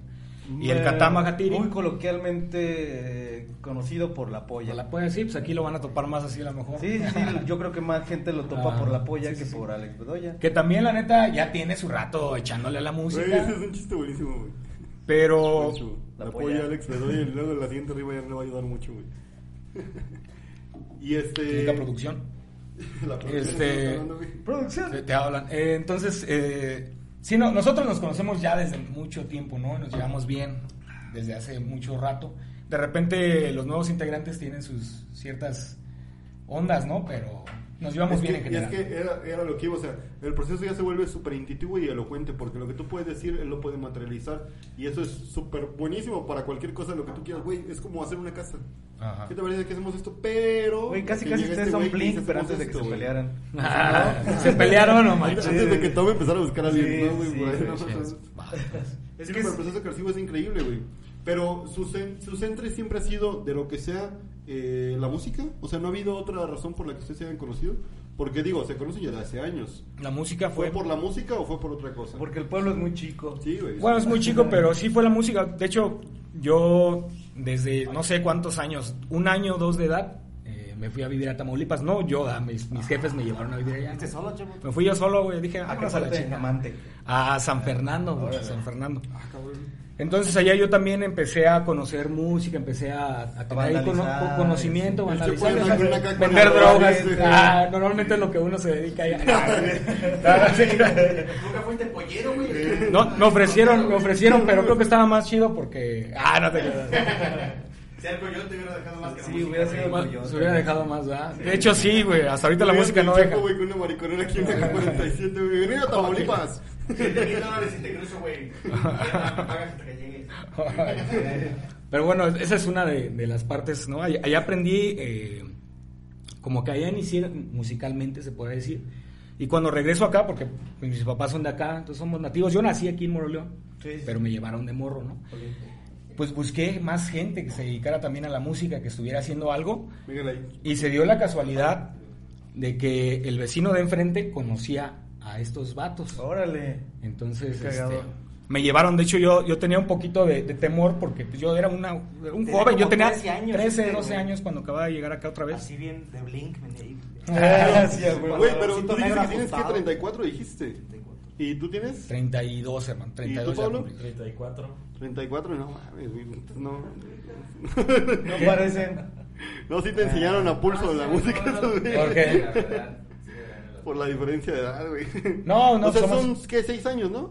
Y el Katama Gatiri. Muy coloquialmente eh, conocido por la polla. La puede decir, pues aquí lo van a topar más así a lo mejor. Sí, sí, sí, yo creo que más gente lo topa Ah, por la polla sí, que sí, sí. por Alex Bedoya. Que también, la neta, ya tiene su rato echándole a la Güey, ese música. es un chiste buenísimo, güey. Pero. La La polla. polla Alex le doy y luego la siguiente arriba ya le va a ayudar mucho, güey. y este... Clínica Producción. La producción Este-. Producción. Te, te hablan. Eh, entonces, eh, sí, no, nosotros nos conocemos ya desde mucho tiempo, ¿no? Nos llevamos bien desde hace mucho rato. De repente los nuevos integrantes tienen sus ciertas ondas, ¿no? Pero nos llevamos Es bien que, en y es general. que era, era lo que iba, o sea, el proceso ya se vuelve súper intuitivo y elocuente, porque lo que tú puedes decir, él lo puede materializar, y eso es súper buenísimo para cualquier cosa, lo que tú quieras, güey, es como hacer una casa. Ajá. ¿Qué te parece que hacemos esto? Pero... Güey, casi casi ustedes este son Blink, pero "Hacemos antes de que esto, se güey". pelearan. Ah, se pelearon, no Antes, manches. antes de que Tom empezara a buscar a alguien, Sí, ¿no, güey? sí, ¿no? Es que el proceso creativo es increíble, güey. Pero su, cen- su centro siempre ha sido de lo que sea eh, la música. O sea, no ha habido otra razón por la que ustedes se hayan conocido. Porque digo, se conocen ya de hace años. La música ¿Fue fue... por la música o fue por otra cosa? Porque el pueblo es muy chico. Sí, güey. Bueno, es muy chico, pero sí fue la música. De hecho, yo desde no sé cuántos años, un año o dos de edad, eh, me fui a vivir a Tamaulipas. No, yo, ah, mis, mis jefes me llevaron a vivir allá. ¿Fuiste solo, chavo? Me fui yo solo, güey. Dije, ¿A qué vámonos a la. Amante. A San Fernando, güey, San Fernando. Entonces allá yo también empecé a conocer música, empecé a, a tener ahí cono- vandalizar, conocimiento, una caja vender drogas. droga, sí. Ah, normalmente es lo que uno se dedica allá. Nunca fuiste pollero, güey. No, me ofrecieron, me ofrecieron, pero creo que estaba más chido porque... Ah, no te creas. Si algo yo te hubiera dejado más que la Sí, música, hubiera sido orgulloso. Se hubiera dejado más, ¿verdad? De hecho, sí, güey. Hasta ahorita la música no deja. Güey, con una mariconera aquí en la 47, güey. Venir a Tamaulipas. 7 mil dólares y te cruzo, güey. Ya me pagas hasta que llegues. Pero bueno, esa es una de, de las partes, ¿no? Allá, aprendí, eh, como que allá inicié musicalmente, se puede decir. Y cuando regreso acá, porque mis papás son de acá, entonces somos nativos. Yo nací aquí en Moroleón, Sí, sí. pero me llevaron de morro, ¿no? Pues busqué más gente que se dedicara también a la música, que estuviera haciendo algo. Ahí. Y se dio la casualidad de que el vecino de enfrente conocía a estos vatos. Órale. Entonces, este, me llevaron, de hecho yo, yo tenía un poquito de, de temor porque pues, yo era una, un Tenía joven, yo tenía 13 años, 13, este, 12 güey. años cuando acababa de llegar acá otra vez. Así bien de Blink, venía ahí. Ah, güey. Güey, pero tú dices que tienes que ajustado. 34, dijiste. ¿Y tú tienes? 32, hermano, 32 ya Pablo? cumplí. 34. 34, no mames, güey. No. No parecen. No, sí te enseñaron a pulso la música, esos, güey. ¿Por qué? La verdad. Por la diferencia de edad, güey. No, no, O sea, somos- son, ¿qué? ¿Seis años, no?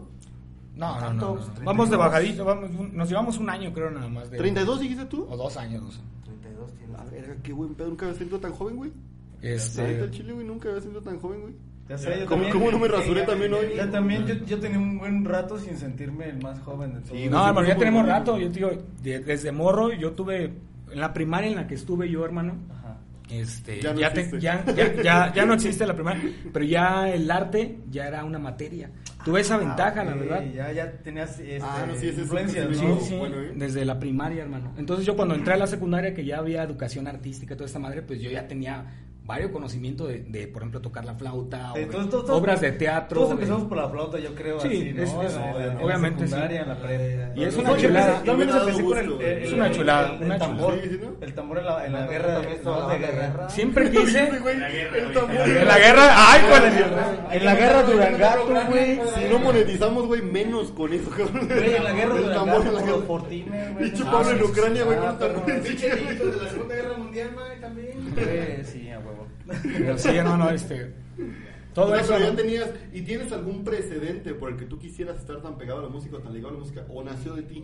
No, no, no, Tanto, no, pues, no. 32. Vamos de bajadito, vamos, un- nos llevamos un año creo nada más. De, ¿32 dijiste tú? O dos años, no sé. 32 tienes. A ver, qué buen pedo, nunca había sentido tan joven, güey. La neta, Este, el chile, güey, nunca había sentido tan joven, güey. Ya sé, yo ¿Cómo, también. cómo no me rasuré también hoy? Ya también, yo, yo tenía un buen rato sin sentirme el más joven de todos. Sí, no, hermano, ya tenemos rato. Yo te digo, de- desde morro, yo tuve, en la primaria en la que estuve yo, hermano, Ajá. Este, Ya ya, no te- existe. ya, ya, ya, ya no existe la primaria, pero ya el arte ya era una materia. Tuve esa ventaja, la Ah, verdad. Ya, ya tenías este, Ah, no, sí, ese es un influencia, bueno, ¿eh? desde la primaria, hermano. Entonces yo cuando entré a la secundaria, que ya había educación artística y toda esta madre, pues yo ya tenía varios conocimientos de, de, por ejemplo, tocar la flauta, Eh, o todos- todos- obras de teatro. Todos de- empezamos por la flauta, yo creo, Sí, así, ¿no? es- es- En la- en la obviamente, secundaria, sí. en la. Y es una chulada. Yo menos empecé con el, el- Es una el- chulada, el tambor. Sí, sí, ¿no? El tambor en la, en la guerra, no, de de guerra. Siempre quise... Güey, el tambor. En la guerra, ay, cuál es En la guerra Durangato, güey. Si no monetizamos, güey, menos con eso, cabrón. Güey, en la guerra El Durangato, tambor en la guerra. fortines, güey. Pinche no Pablo en. Ucrania, güey, con Ah, tambor. viejito de la Segunda Guerra Mundial, mae, también. Güey, Sí, huevo. Pero sí, hermano, este... Todo eso... pero ya ¿no? tenías, ¿y tienes algún precedente por el que tú quisieras estar tan pegado a la música o tan ligado a la música o nació de ti?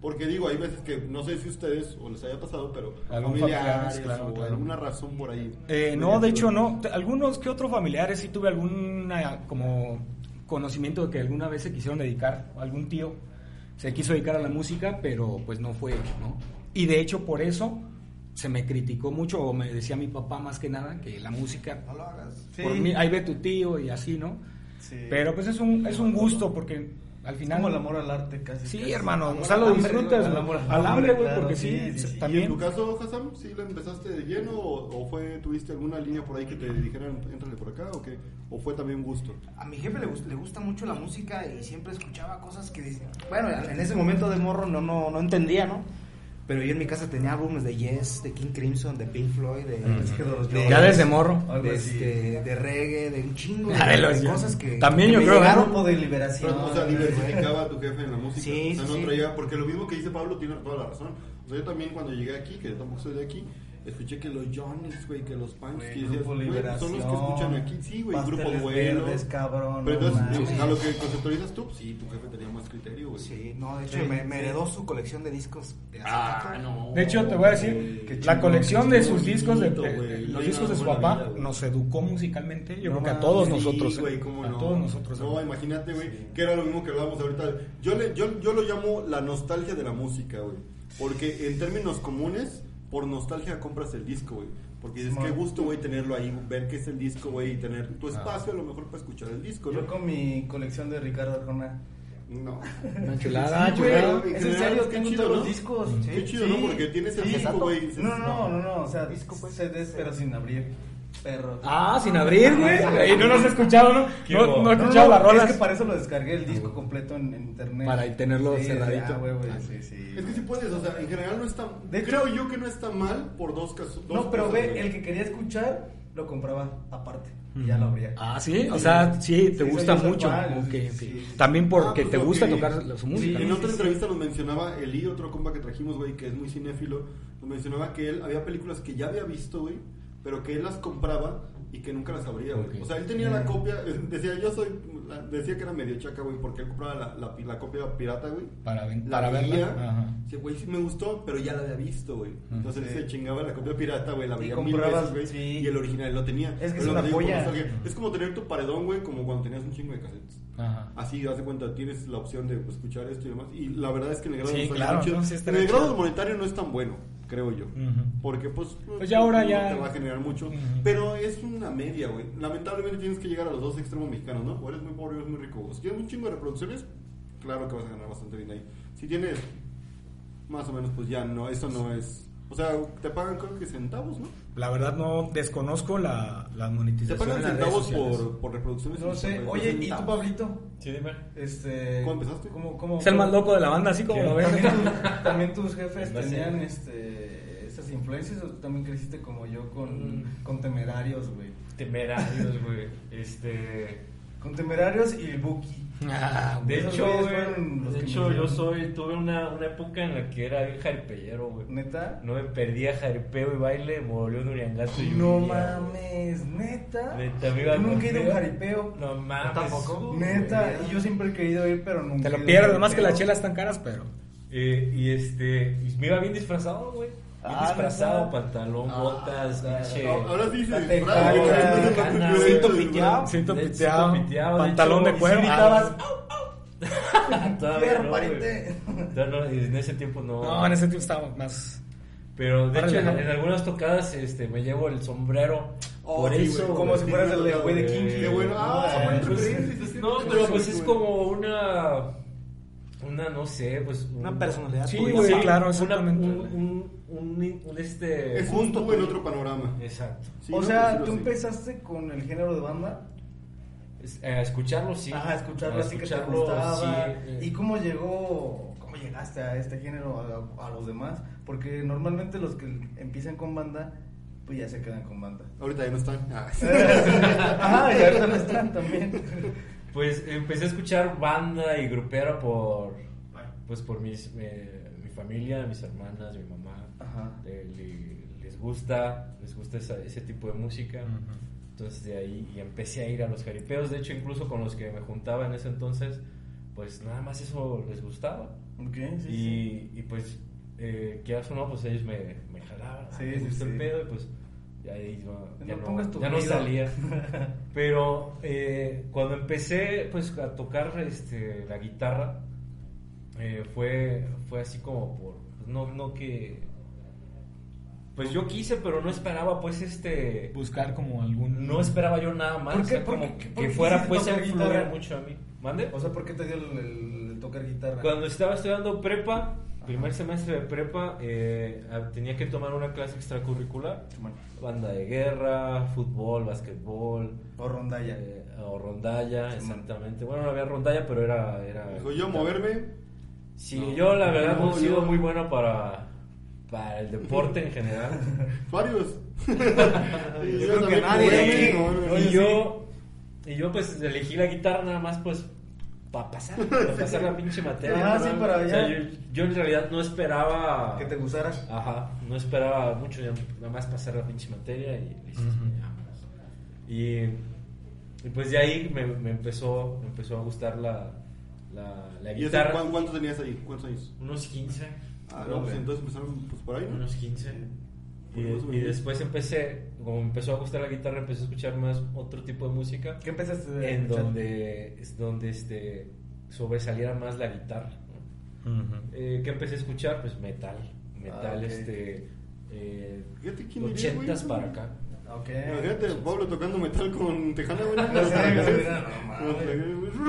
Porque digo, hay veces que no sé si ustedes o les haya pasado, pero Algún familiares familiar, claro, o claro. alguna razón por ahí. Eh, no, de hecho no. Algunos que otros familiares sí tuve alguna como conocimiento de que alguna vez se quisieron dedicar, algún tío se quiso dedicar a la música, pero pues no fue, ¿no? Y de hecho por eso se me criticó mucho, o me decía mi papá más que nada, que la música, No lo hagas. Sí. por mí, ahí ve tu tío y así, ¿no? Sí. Pero pues es un, es un gusto porque al Es final... como el amor al arte, casi. Sí, casi. hermano, Amor o sea, al lo disfrutas, güey. amor Al hambre, güey, claro, porque sí, sí, sí, sí. ¿Y también... en tu caso, Hassan, sí lo empezaste de lleno o, o fue, tuviste alguna línea por ahí que te dijeran, entrale por acá o qué? ¿O fue también gusto? A mi jefe le, le gusta mucho la música y siempre escuchaba cosas que. Bueno, en ese momento de morro no, no, no entendía, ¿no? Pero yo en mi casa tenía álbumes de Yes, de King Crimson, de Pink Floyd, de, Es que de los de- Ya desde morro. De, este, de reggae, de un chingo de de, los cosas que También que yo me creo, ¿no? llegaron. Grupo de liberación. Pero, o sea, diversificaba a tu jefe en la música. Sí, o sea, sí, no sí. traía, porque lo mismo que dice Pablo tiene toda la razón. O sea, yo también cuando llegué aquí, que yo tampoco soy de aquí, escuché que los Johnnies, güey, que los punks, que decías, Liberación. son los que escuchan aquí, sí, güey, Grupo Duelo. Verdes, cabrón. Pero no entonces, mames. a lo que conceptualizas tú, pues, sí, tu jefe tenía más criterio, güey. Sí, no, de hecho Sí, me, heredó su colección de discos de Ah, no. De hecho, te voy a decir, Qué la colección de sus discos, de, No los discos de su papá, nos educó musicalmente. Yo No creo que a todos Sí, nosotros. ¿eh? güey, cómo a no. todos nosotros. No, imagínate, güey, que era lo mismo que hablábamos ahorita. Yo, le, yo, yo lo llamo la nostalgia de la música, güey. Porque en términos comunes, por nostalgia compras el disco, güey. Porque dices, qué gusto, güey, tenerlo ahí, ver qué es el disco, güey, y tener tu espacio a lo mejor para escuchar el disco, ¿no? Yo con mi colección de Ricardo Arjona. No. Una chulada, Sí, chulada. En Es en serio, qué tengo chido, todos ¿no? los discos. Qué chido, ¿no? Porque tienes el Sí. disco, güey. No, no, no, no, o sea, disco pues CD, pero sin abrir. Perro. Ah, sin abrir, güey. Y no nos he escuchado, ¿no? No, no he escuchado no, las rolas. Es que para eso lo descargué el disco completo en, en internet. Para tenerlo Sí, cerradito. ah, güey, güey, sí, sí. Es que sí puedes, o sea, en general no está. De hecho- creo yo que no está mal por dos casos. No, pero cosas, ve, güey. el que quería escuchar lo compraba aparte. Y ya lo abría. Ah, sí, o sea, sí, te Sí, gusta mucho. También porque Ah, pues te gusta tocar la- su música. En otra entrevista nos mencionaba Eli, otro compa que trajimos, güey, que es muy cinéfilo, nos mencionaba que él había películas que ya había visto, güey, pero que él las compraba y que nunca las abría, güey. Ok. O sea, él tenía la copia, eh, decía, yo soy, la- decía que era medio chaca, güey, porque él compraba la, la, la copia pirata, güey. Para, ven- La para veía, verla. Dice, güey, sí me gustó, pero ya la había visto, güey. Entonces Sí. se chingaba la copia pirata, güey, la veía mil veces, güey, sí. y el original lo tenía. Es que Pero es una joya. Es como tener tu paredón, güey, como cuando tenías un chingo de cassettes. Ajá. Así, haz de cuenta, tienes la opción de pues, escuchar esto y demás. Y la verdad es que en el grado, Sí, claro, no, sí En el grado monetario no es tan bueno, creo yo. Ujú. Porque pues, Pues ya ahora no ya- te va a generar mucho. Pero es una media, güey. Lamentablemente tienes que llegar a los dos extremos mexicanos, ¿no? O eres muy pobre o eres muy rico. O si tienes un chingo de reproducciones, claro que vas a ganar bastante bien ahí. Si tienes más o menos, pues ya no, eso no es... O sea, te pagan creo que centavos, ¿no? La verdad no desconozco la, la Te monetización pagan en las redes centavos por, por reproducciones. No sé. Oye, ¿y tú. Pablito? Sí, dime. Este, ¿Cómo empezaste? ¿Cómo, cómo, Es el más loco de la banda, así como lo ves. También, tu- también tus jefes tenían este, esas influencias o tú también creciste como yo con, Mm. con temerarios, güey. Temerarios, güey. Este. Con temerarios y el Buki. Ah, De hecho, güey, de hecho yo soy, tuve una, una época en la que era bien jaripellero, güey. ¿Neta? No me perdía jaripeo y baile, molió de Uriangato y No mames, neta. Neta, me iba Yo nunca he ido a un jaripeo. No mames. tampoco. Neta, y yo siempre he querido ir, pero nunca. Te lo ido a un pierdes, más que las chelas están caras, pero. Eh, y este, me iba bien disfrazado, güey. Ah, disfrazado, pantalón, Ah, botas, pinche. No, ahora sí se disfraza, no cinto piteado. Cinto piteado, pantalón de cuero. Gritabas, Todavía no, pariente. Todavía no, y en ese tiempo no. No, en ese tiempo estaba más. Pero de hecho, en, algunas tocadas este, me llevo el sombrero. Oh, por sí, eso. como si fueras el de güey de. Qué bueno. Ah, no, pues, no, pero pues es como una. Una, no sé, pues. Una un- personalidad Sí, Sí, claro, una- un, un, un, un este. Es un tú en otro panorama. Exacto. Sí, o no, sea, tú empezaste con el género de banda. Es- eh, A escucharlo, sí. Ajá, escucharlo A así que te gustaba. sí, eh. ¿Y cómo llegó, cómo llegaste a este género, a, a los demás? Porque normalmente los que empiezan con banda, pues ya se quedan con banda. Ahorita ya no están. Ah. Ajá, y ahorita no están también. Pues empecé a escuchar banda y grupera por. Pues por mis, eh, mi familia, mis hermanas, mi mamá. Ajá. Le- le- les gusta, les gusta esa- ese tipo de música. Entonces de ahí y empecé a ir a los jaripeos. De hecho, incluso con los que me juntaba en ese entonces, pues nada más eso les gustaba. Sí, sí. y, y pues, eh, quieras o no, pues ellos me, me jalaban. Sí, me sí, gusta el pedo y pues ya, ahí no, ya No ya salía. Pero eh, cuando empecé pues a tocar este, la guitarra, eh, fue, fue así como por, pues, no, no que... Pues yo quise, pero no esperaba pues este... Buscar como algún. No esperaba yo nada más, ¿Por o qué? sea, ¿Por como qué? que, ¿Por qué fuera pues a influir mucho a mí. ¿Mande? O sea, ¿por qué te dio el, el- el tocar guitarra? Cuando estaba estudiando prepa, primer semestre de prepa, eh, tenía que tomar una clase extracurricular. Bueno, Banda de guerra, fútbol, básquetbol. o rondalla. eh, o rondalla, Sí, exactamente. Bueno, no había rondalla, pero era... era Dijo yo moverme. Sí, No. yo la verdad no, No, he sido yo- muy bueno para, para el deporte en general. Varios. yo creo que nadie aquí. y yo, y yo pues elegí la guitarra nada más pues para pasar, para pasar la pinche materia. Ah, sí, para O sea, yo, yo en realidad no esperaba... Que te gustara. Ajá, no esperaba mucho, nada más pasar la pinche materia y listo, ya, vámonos. Y, y pues de ahí me, me empezó, me empezó a gustar la, la, la ¿Y ese, guitarra. ¿cuán- ¿Cuántos tenías ahí? ¿Cuántos años? Unos 15. Ah, no, pues entonces empezaron pues, por ahí, ¿no? Unos 15. Y, y después empecé, como me empezó a gustar la guitarra, empecé a escuchar más otro tipo de música. ¿Qué empezaste a En escuchar? donde, es donde este, sobresaliera más la guitarra. ¿no? Eh, ¿Qué empecé a escuchar? Pues metal. Metal, Ah, ok. este. Eh, güey, 80s eso, para güey. acá. Ok. Imagínate, Pablo tocando metal con Tejana, güey. No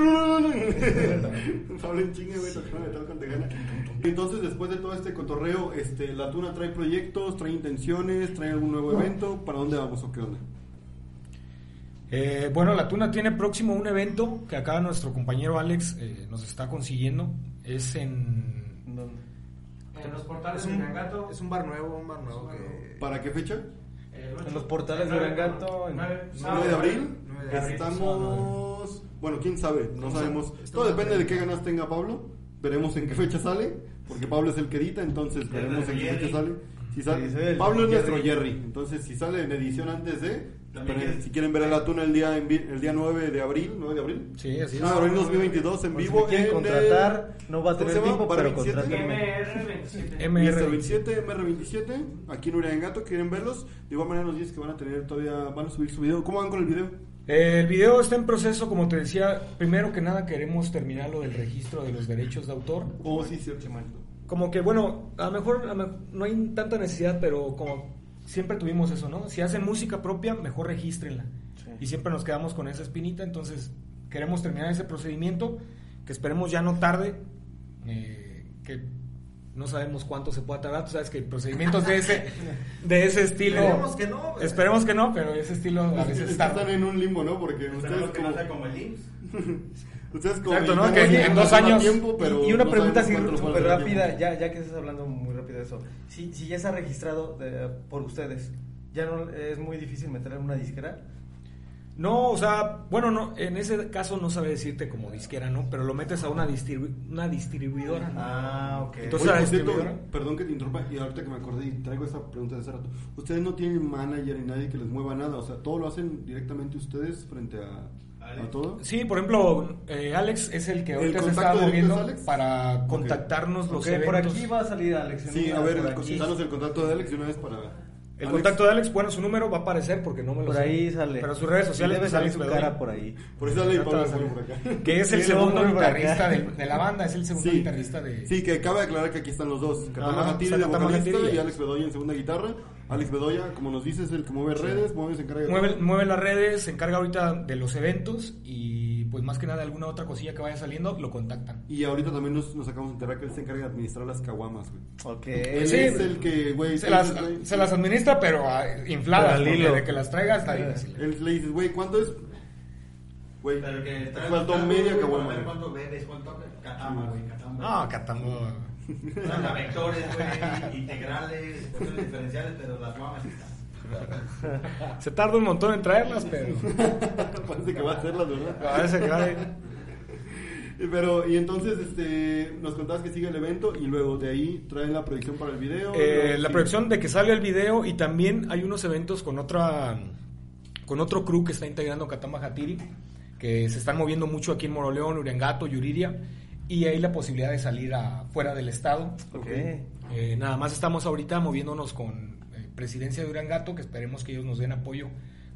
no mames. Pablo en chinga, güey, tocando metal con Tejana. Entonces, después de todo este cotorreo, este, ¿la Tuna trae proyectos, trae intenciones, trae algún nuevo evento? ¿Para dónde vamos o qué onda? Eh, bueno, la Tuna tiene próximo un evento que acá nuestro compañero Alex eh, nos está consiguiendo. Es en... En los portales Es de un, Uriangato. es un bar nuevo, un bar nuevo que... ¿Para qué fecha? En los portales de Uriangato, en- nueve- 9 de abril. 9 de abril. Estamos. Bueno, quién sabe, no sabemos. Todo depende en- de qué ganas tenga Pablo. Veremos en qué fecha sale. Porque Pablo es el que edita, entonces veremos en qué Jerry. fecha sale. Si sale Sí, el Pablo es nuestro Jerry. Jerry. Entonces, si sale en edición antes de. También pero si quieren ver a la tuna el día, en el día 9 de abril. 9 de abril. Sí, así es. 9 de abril 2022 en si vivo. me quieren en contratar, no va a ¿cómo tener tiempo, ¿Bar pero 27? contrátenme. MR27. M- Mr. 27, MR27, aquí en Uriangato, quieren verlos. De igual manera nos dices que van a tener todavía, van a subir su video. ¿Cómo van con el video? El video está en proceso, como te decía. Primero que nada queremos terminar lo del registro de los derechos de autor. Oh, sí, cierto. Como que, bueno, a lo mejor, a lo mejor no hay tanta necesidad, pero como siempre tuvimos eso, ¿no? Si hacen música propia, mejor regístrenla. Sí. Y siempre nos quedamos con esa espinita, entonces queremos terminar ese procedimiento, que esperemos ya no tarde, eh, que no sabemos cuánto se pueda tardar, tú sabes que procedimientos de ese, de ese estilo... Esperemos que no, pero- Esperemos que no, pero ese estilo a Es veces tarda. están en un limbo, ¿no? Porque ustedes que como, no sea como el IMSS. ustedes como Exacto, ¿no? Que en llegan dos años- tiempo, pero y una no pregunta así súper rápida, ya, ya que estás hablando muy rápido de eso. Si, si ya está registrado de- por ustedes, ¿ya no es muy difícil meterle en una disquera? No, o sea, bueno, no, en ese caso no sabe decirte como disquera, ¿no? Pero lo metes a una, distribu- una distribuidora. ¿no? Ah, ok. Entonces, Oye, cierto, perdón que te interrumpa, y ahorita que me acordé y traigo esta pregunta de hace rato. Ustedes no tienen manager ni nadie que les mueva nada, o sea, todo lo hacen directamente ustedes frente a, a todo. Sí, por ejemplo, eh, Alex es el que ¿El ahorita se está moviendo para contactarnos los Ok, eventos. por aquí va a salir Alex. en Sí, a ver, danos el contacto de Alex de una vez para... El Alex, contacto de Alex, bueno, su número va a aparecer porque no me lo Por sé. ahí sale. Pero sus redes sociales Debe pues, salir su cara por ahí. Por eso sale Pablo por acá. Que es el Sí, segundo guitarrista de, de la banda, es el segundo Sí. guitarrista de... Sí, que cabe aclarar que aquí están los dos. Hatiri está de vocalista y Alex Bedoya en segunda guitarra. Alex Bedoya, como nos dices, es el que mueve redes, mueve, se encarga de Mueve, mueve las redes, se encarga ahorita de los eventos y pues más que nada alguna otra cosilla que vaya saliendo, lo contactan. Y ahorita también nos, nos acabamos de enterar que él se encarga de administrar las caguamas, güey. Ok. Él Sí. es el que, güey, Se las, güey, se las administra, pero ah, infladas, porque hilo. de que las traiga está difícil. Él le dices, güey, ¿cuánto es? Güey, faltó media caguama. ¿Cuánto bebes? ¿Cuánto? Catama, güey, catama. No, Catambo. Son vectores, güey, integrales, cuestiones diferenciales, pero las guamas están. Se tarda un montón en traerlas, pero. Parece que va a hacerlas, ¿verdad? Parece que va Pero, y entonces, este, nos contabas que sigue el evento y luego de ahí traen la proyección para el video. Eh, la proyección de que salga el video y también hay unos eventos con otra con otro crew que está integrando Katama Hatiri que se están moviendo mucho aquí en Moroleón, Uriangato, Yuriria y hay la posibilidad de salir a, fuera del estado. Ok. Eh, nada más estamos ahorita moviéndonos con Presidencia de Uriangato que esperemos que ellos nos den apoyo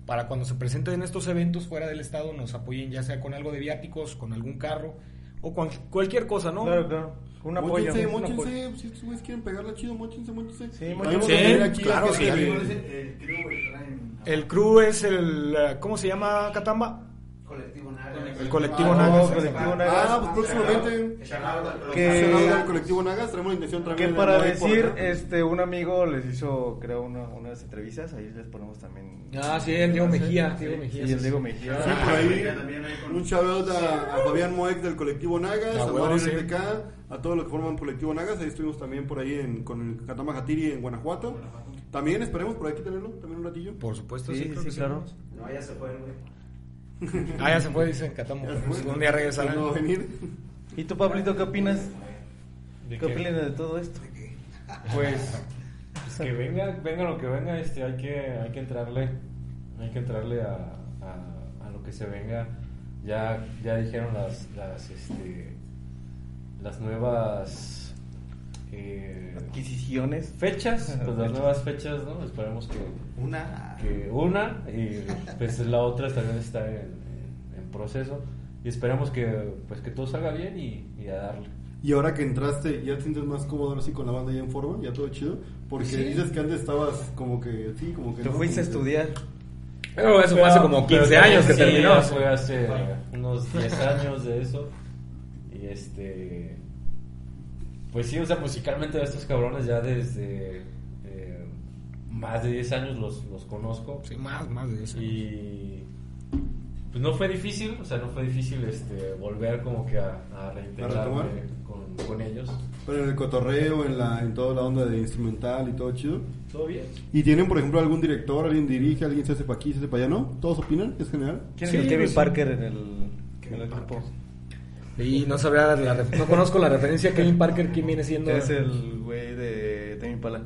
para cuando se presenten estos eventos fuera del estado nos apoyen ya sea con algo de viáticos, con algún carro o con cualquier cosa, ¿no? Claro, claro. Un apoyo. Móchense, un apoyo. móchense, si estos güeyes quieren pegarla chido, móchense, móchense. Sí, móchense. Sí, claro, sí. que- ¿Cuál es el, el crew, es el eh, ¿cómo se llama Katamba? Colectivo Nagas. El colectivo Nagas. no, colectivo Nagas. Ah, pues próximamente. Que- del colectivo Nagas, tenemos la intención Que también de para decir, este, un amigo les hizo, creo, una, unas entrevistas, ahí les ponemos también. Ah, sí, el Diego Mejía. Diego Mejía. Y el Diego Mejía. Sí, por ahí. también ahí con- Un shout a, Fabián Moex del colectivo Nagas, a Mario sí. A todos los que forman colectivo Nagas. Ahí estuvimos también por ahí en, con el Katama Hatiri en Guanajuato. También esperemos por aquí tenerlo, también un ratillo. Por supuesto, Sí, sí, sí, sí, que claro. No, ya se fue, güey. Ah, ya se fue, dice fue. Un día regresará. No venir. ¿Y tú, Pablito, qué opinas? ¿De ¿Qué qué? opinas de todo esto? Pues, pues que venga, venga lo que venga, este, hay que, hay que entrarle, hay que entrarle a, a, a lo que se venga. Ya, ya dijeron las, las, este, las nuevas eh, Adquisiciones. fechas, pues las nuevas fechas, ¿no? Esperemos que, Una. que una y pues la otra también está en, en- en proceso y esperamos que, pues que todo salga bien y, y a darle. Y ahora que entraste, ¿ya te sientes más cómodo ahora sí con la banda ya en forma? ¿Ya todo chido? Porque Sí. dices que antes estabas como que, sí, como que Te no, fuiste a estudiar. Pero eso fue hace como 15 pero años que sí, terminó. Fue hace unos 10 años de eso. Y este. Pues sí, o sea, musicalmente estos cabrones ya desde más de 10 años los, los conozco. Sí, más, más de eso. Y, pues no fue difícil, o sea, no fue difícil este, volver como que a, a con, con ellos. Pero en el cotorreo, en, la, en toda la onda de instrumental y todo chido. ¿Todo bien? ¿Y tienen, por ejemplo, algún director, alguien dirige, alguien se hace para aquí, se hace para allá? ¿No? ¿Todos opinan? ¿Es general? ¿Quién Sí, es el Kevin Parker en el, en el grupo? Y no sabría, la no conozco la referencia a Kevin Parker, ¿quién viene siendo? Es el güey de Tame Impala.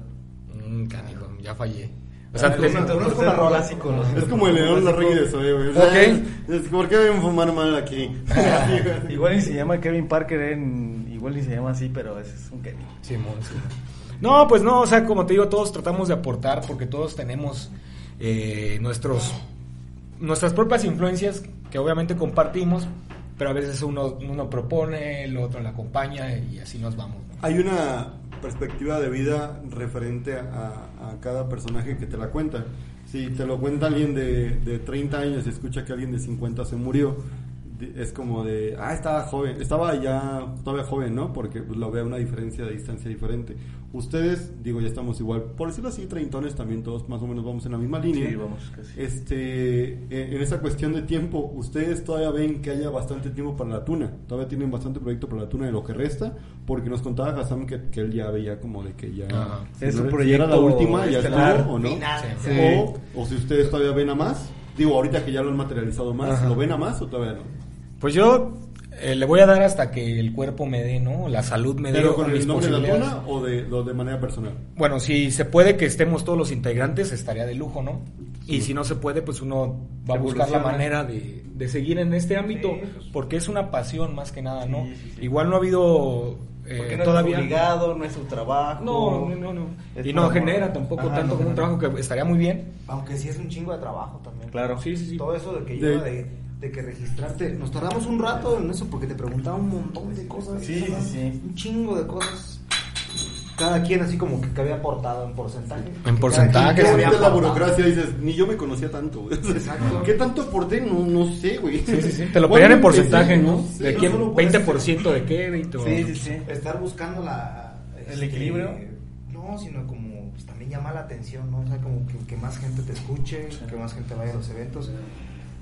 Mm, canijo, ya fallé. O sea, te- conozco la rola así con los- Es como el león la reggae de Zoe, güey. Ok. ¿Por qué deben fumar mal aquí? igual ni se llama Kevin Parker, en, igual ni se llama así, pero ese es un Kevin. Simón. No, pues no, o sea, como te digo, todos tratamos de aportar porque todos tenemos eh, nuestros nuestras propias influencias que obviamente compartimos, pero a veces uno, uno propone, el otro le acompaña y así nos vamos. ¿no? Hay una perspectiva de vida referente a, cada personaje que te la cuenta. Si te lo cuenta alguien de, de 30 años y escucha que alguien de 50 se murió, es como de, ah, estaba joven, estaba ya todavía joven, ¿no? Porque pues, lo ve a una diferencia de distancia diferente. Ustedes, digo, ya estamos igual, por decirlo así, treintones también todos más o menos vamos en la misma línea. Sí, vamos, casi. Este, en en esa cuestión de tiempo, ustedes todavía ven que haya bastante tiempo para la tuna, todavía tienen bastante proyecto para la tuna de lo que resta, porque nos contaba Hassan que, que él ya veía como de que ya Ajá. si Es no- un si proyecto era la última, ya estuvo o no. Sí. o, o si ustedes todavía ven a más, digo ahorita que ya lo han materializado más, Ajá. ¿lo ven a más o todavía no? Pues yo eh, le voy a dar hasta que el cuerpo me dé, ¿no? La salud me dé. ¿Pero con mis el nombre de la tuna o de, o de manera personal? Bueno, si se puede que estemos todos los integrantes, estaría de lujo, ¿no? Y si no se puede, pues uno va a buscar la manera de, de seguir en este ámbito, Sí, pues. porque es una pasión más que nada, ¿no? Sí, sí, sí. Igual no ha habido eh, no todavía... es obligado, no es su trabajo. No, no, no, Y no genera tampoco Ajá, tanto no como un trabajo que estaría muy bien. Aunque sí es un chingo de trabajo también. Claro. Sí, sí, sí. Todo eso de que De- lleva de, de que registrarte. Nos tardamos un rato en eso porque te preguntaba un montón de cosas. Sí, sí, sí. Un chingo de cosas. Cada quien así como que, que había aportado en porcentaje. En porcentaje, Cada quien ¿Qué que sí. la burocracia? Dices, ni yo me conocía tanto. güey. Exacto. ¿Qué tanto aporté? No, no sé, güey. Sí, sí, sí. Te lo ¿Cuándo pedían en porcentaje, ¿no? sé, ¿De no quién? puedes- ¿20% de qué? 20 Sí, sí, sí. Estar buscando la... ¿El este, equilibrio? No, sino como pues, también llama la atención, ¿no? O sea, como que, que más gente te escuche, que más gente vaya a los eventos.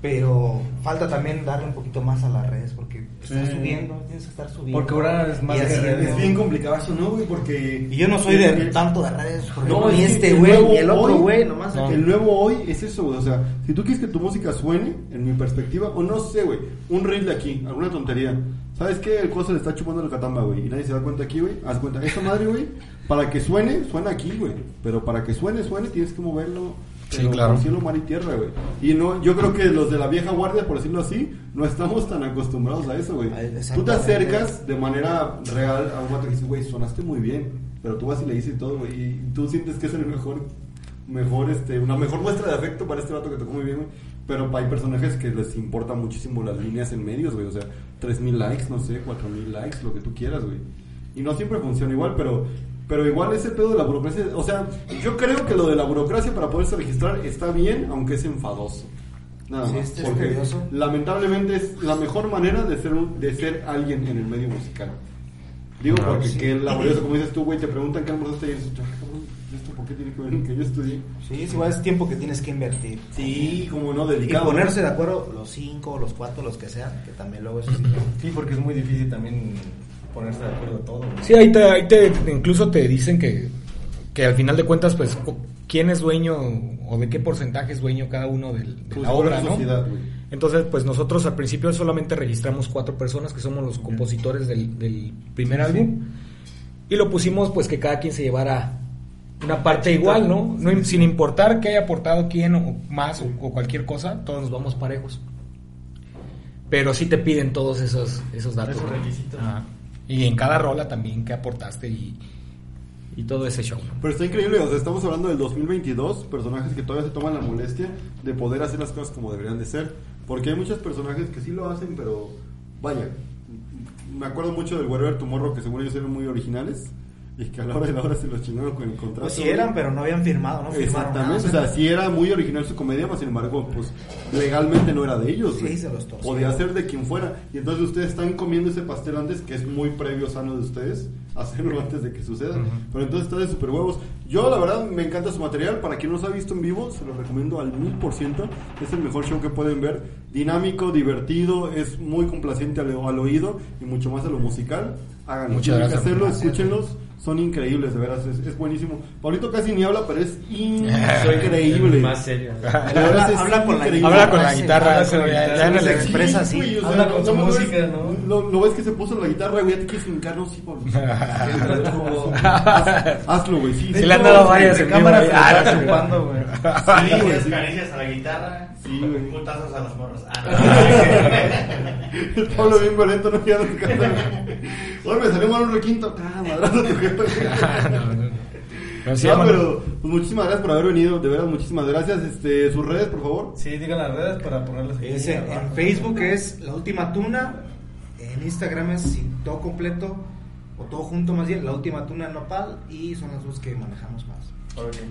Pero falta también darle un poquito más a las redes porque estás Sí. subiendo, tienes que estar subiendo. Porque ahora es más así, redes. Es bien complicado eso, ¿no, güey? Porque... Y yo no soy de el- tanto de redes, porque No, ni este güey, nuevo ni el otro hoy- güey, nomás. No. El nuevo hoy es eso, güey. O sea, si tú quieres que tu música suene, en mi perspectiva, o no sé, güey, un reel de aquí, alguna tontería. ¿Sabes qué? El cosa le está chupando el catamba, güey. Y nadie se da cuenta aquí, güey. Haz cuenta, esa madre, güey, para que suene, suena aquí, güey. Pero para que suene, suene, tienes que moverlo. Sí, pero claro. por cielo, mar y tierra, güey. Y no, yo creo que los de la vieja guardia, por decirlo así, no estamos tan acostumbrados a eso, güey. Tú te acercas de manera real a un guato que dice, güey, sonaste muy bien. Pero tú vas y le dices todo, güey. Y tú sientes que es el mejor mejor este una mejor muestra de afecto para este vato que tocó muy bien, güey. Pero hay personajes que les importa muchísimo las líneas en medios, güey. O sea, 3000 likes, no sé, 4000 likes, lo que tú quieras, güey. Y no siempre funciona igual, pero pero igual ese pedo de la burocracia, o sea, yo creo que lo de la burocracia para poderse registrar está bien, aunque es enfadoso. Nada Sí, más, este es porque tedioso. lamentablemente es la mejor manera de ser un- de ser alguien en el medio musical. Digo, porque sí. que laborioso, como dices tú, güey, te preguntan qué almorzaste y dices, "Ah, cabrón, ¿esto por qué tiene que ver en que yo estudié? Sí, es igual es tiempo que tienes que invertir. Sí, como no, Y delicado. ponerse de acuerdo los cinco, los cuatro, los que sean, que también luego eso sí. Sí, porque es muy difícil también ponerse de acuerdo a todo. ¿no? Sí, ahí te, ahí te incluso te dicen que, que al final de cuentas, pues, quién es dueño o de qué porcentaje es dueño cada uno del- de Pues, la obra, ¿no? sociedad. Entonces, pues nosotros al principio solamente registramos cuatro personas que somos los compositores del, del primer álbum y lo pusimos pues que cada quien se llevara una parte igual, ¿no? No sin importar que haya aportado quién o más o, o cualquier cosa, todos nos vamos parejos. Pero sí te piden todos esos esos datos. Esos ¿no? requisitos. Ajá. Y en cada rola también que aportaste y, y todo ese show. Pero está increíble, o sea, estamos hablando del 2022, personajes que todavía se toman la molestia de poder hacer las cosas como deberían de ser. Porque hay muchos personajes que sí lo hacen, pero vaya. Me acuerdo mucho del Wherever Tomorrow, que según ellos eran muy originales. Y que a la hora de la hora se los chingaron con el contrato. Pues sí eran, pero no habían firmado, ¿no? Firmaron nada. Exactamente, o sea, sí era muy original su comedia, mas sin embargo, pues legalmente no era de ellos. Sí, se los torcieron. Podía ser de quien fuera. Y entonces ustedes están comiendo ese pastel antes, que es muy previo sano de ustedes, hacerlo antes de que suceda. Pero entonces está de super huevos. Yo, la verdad, me encanta su material. Para quien no los ha visto en vivo, se los recomiendo al mil por ciento. Es el mejor show que pueden ver. Dinámico, divertido, es muy complaciente al, al oído y mucho más a lo musical. Háganlo. Muchas gracias. hacerlo, Gracias. escúchenlos. Son increíbles, de veras, es, es buenísimo. Paulito casi ni habla, pero es increíble. Más serio. Veras es Habla con la increíble. Habla con la Sí, guitarra, habla eso la ya, guitarra. ya no Sí, le sí, expresa así. güey, o sea, Habla con su lo música, ves- ¿no? Lo, lo ves que se puso la guitarra, güey, ya te quieres hincar, no, sí. Haz- Hazlo, güey, sí. Sí, sí. le han dado varias de en cámara se Ah, no, güey. Sí, güey, sí. caricias a la guitarra. Sí, güey. Putazos a las morras. Ah, El Pablo bien violento, no quiero tu casa. Oye, me salió mal un requinto. Ah, madrazo tu jefe. No, no, no. Pero sí, No, hermano. pero pues, muchísimas gracias por haber venido, de verdad, muchísimas gracias. Este, sus redes, por favor. Sí, digan las redes para ponerlas aquí. Es en. Facebook es La Última Tuna, en Instagram es todo completo, o todo junto más bien, La Última Tuna Nopal, y son las dos que manejamos más.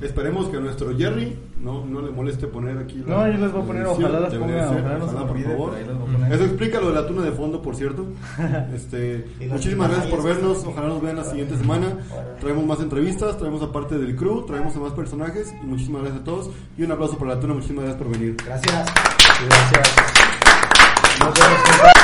Esperemos que a nuestro Jerry no, no le moleste poner aquí. la- No, yo les voy a poner, ojalá las ponga, ser, ojalá por olvide, favor. poner. Eso explica lo de la tuna de fondo, por cierto. Este, muchísimas gracias por vernos. Ojalá nos vean la siguiente semana. Traemos más entrevistas, traemos aparte del crew, traemos a más personajes. Y muchísimas gracias a todos. Y un aplauso para la tuna. Muchísimas gracias por venir. Gracias. Gracias. Nos vemos.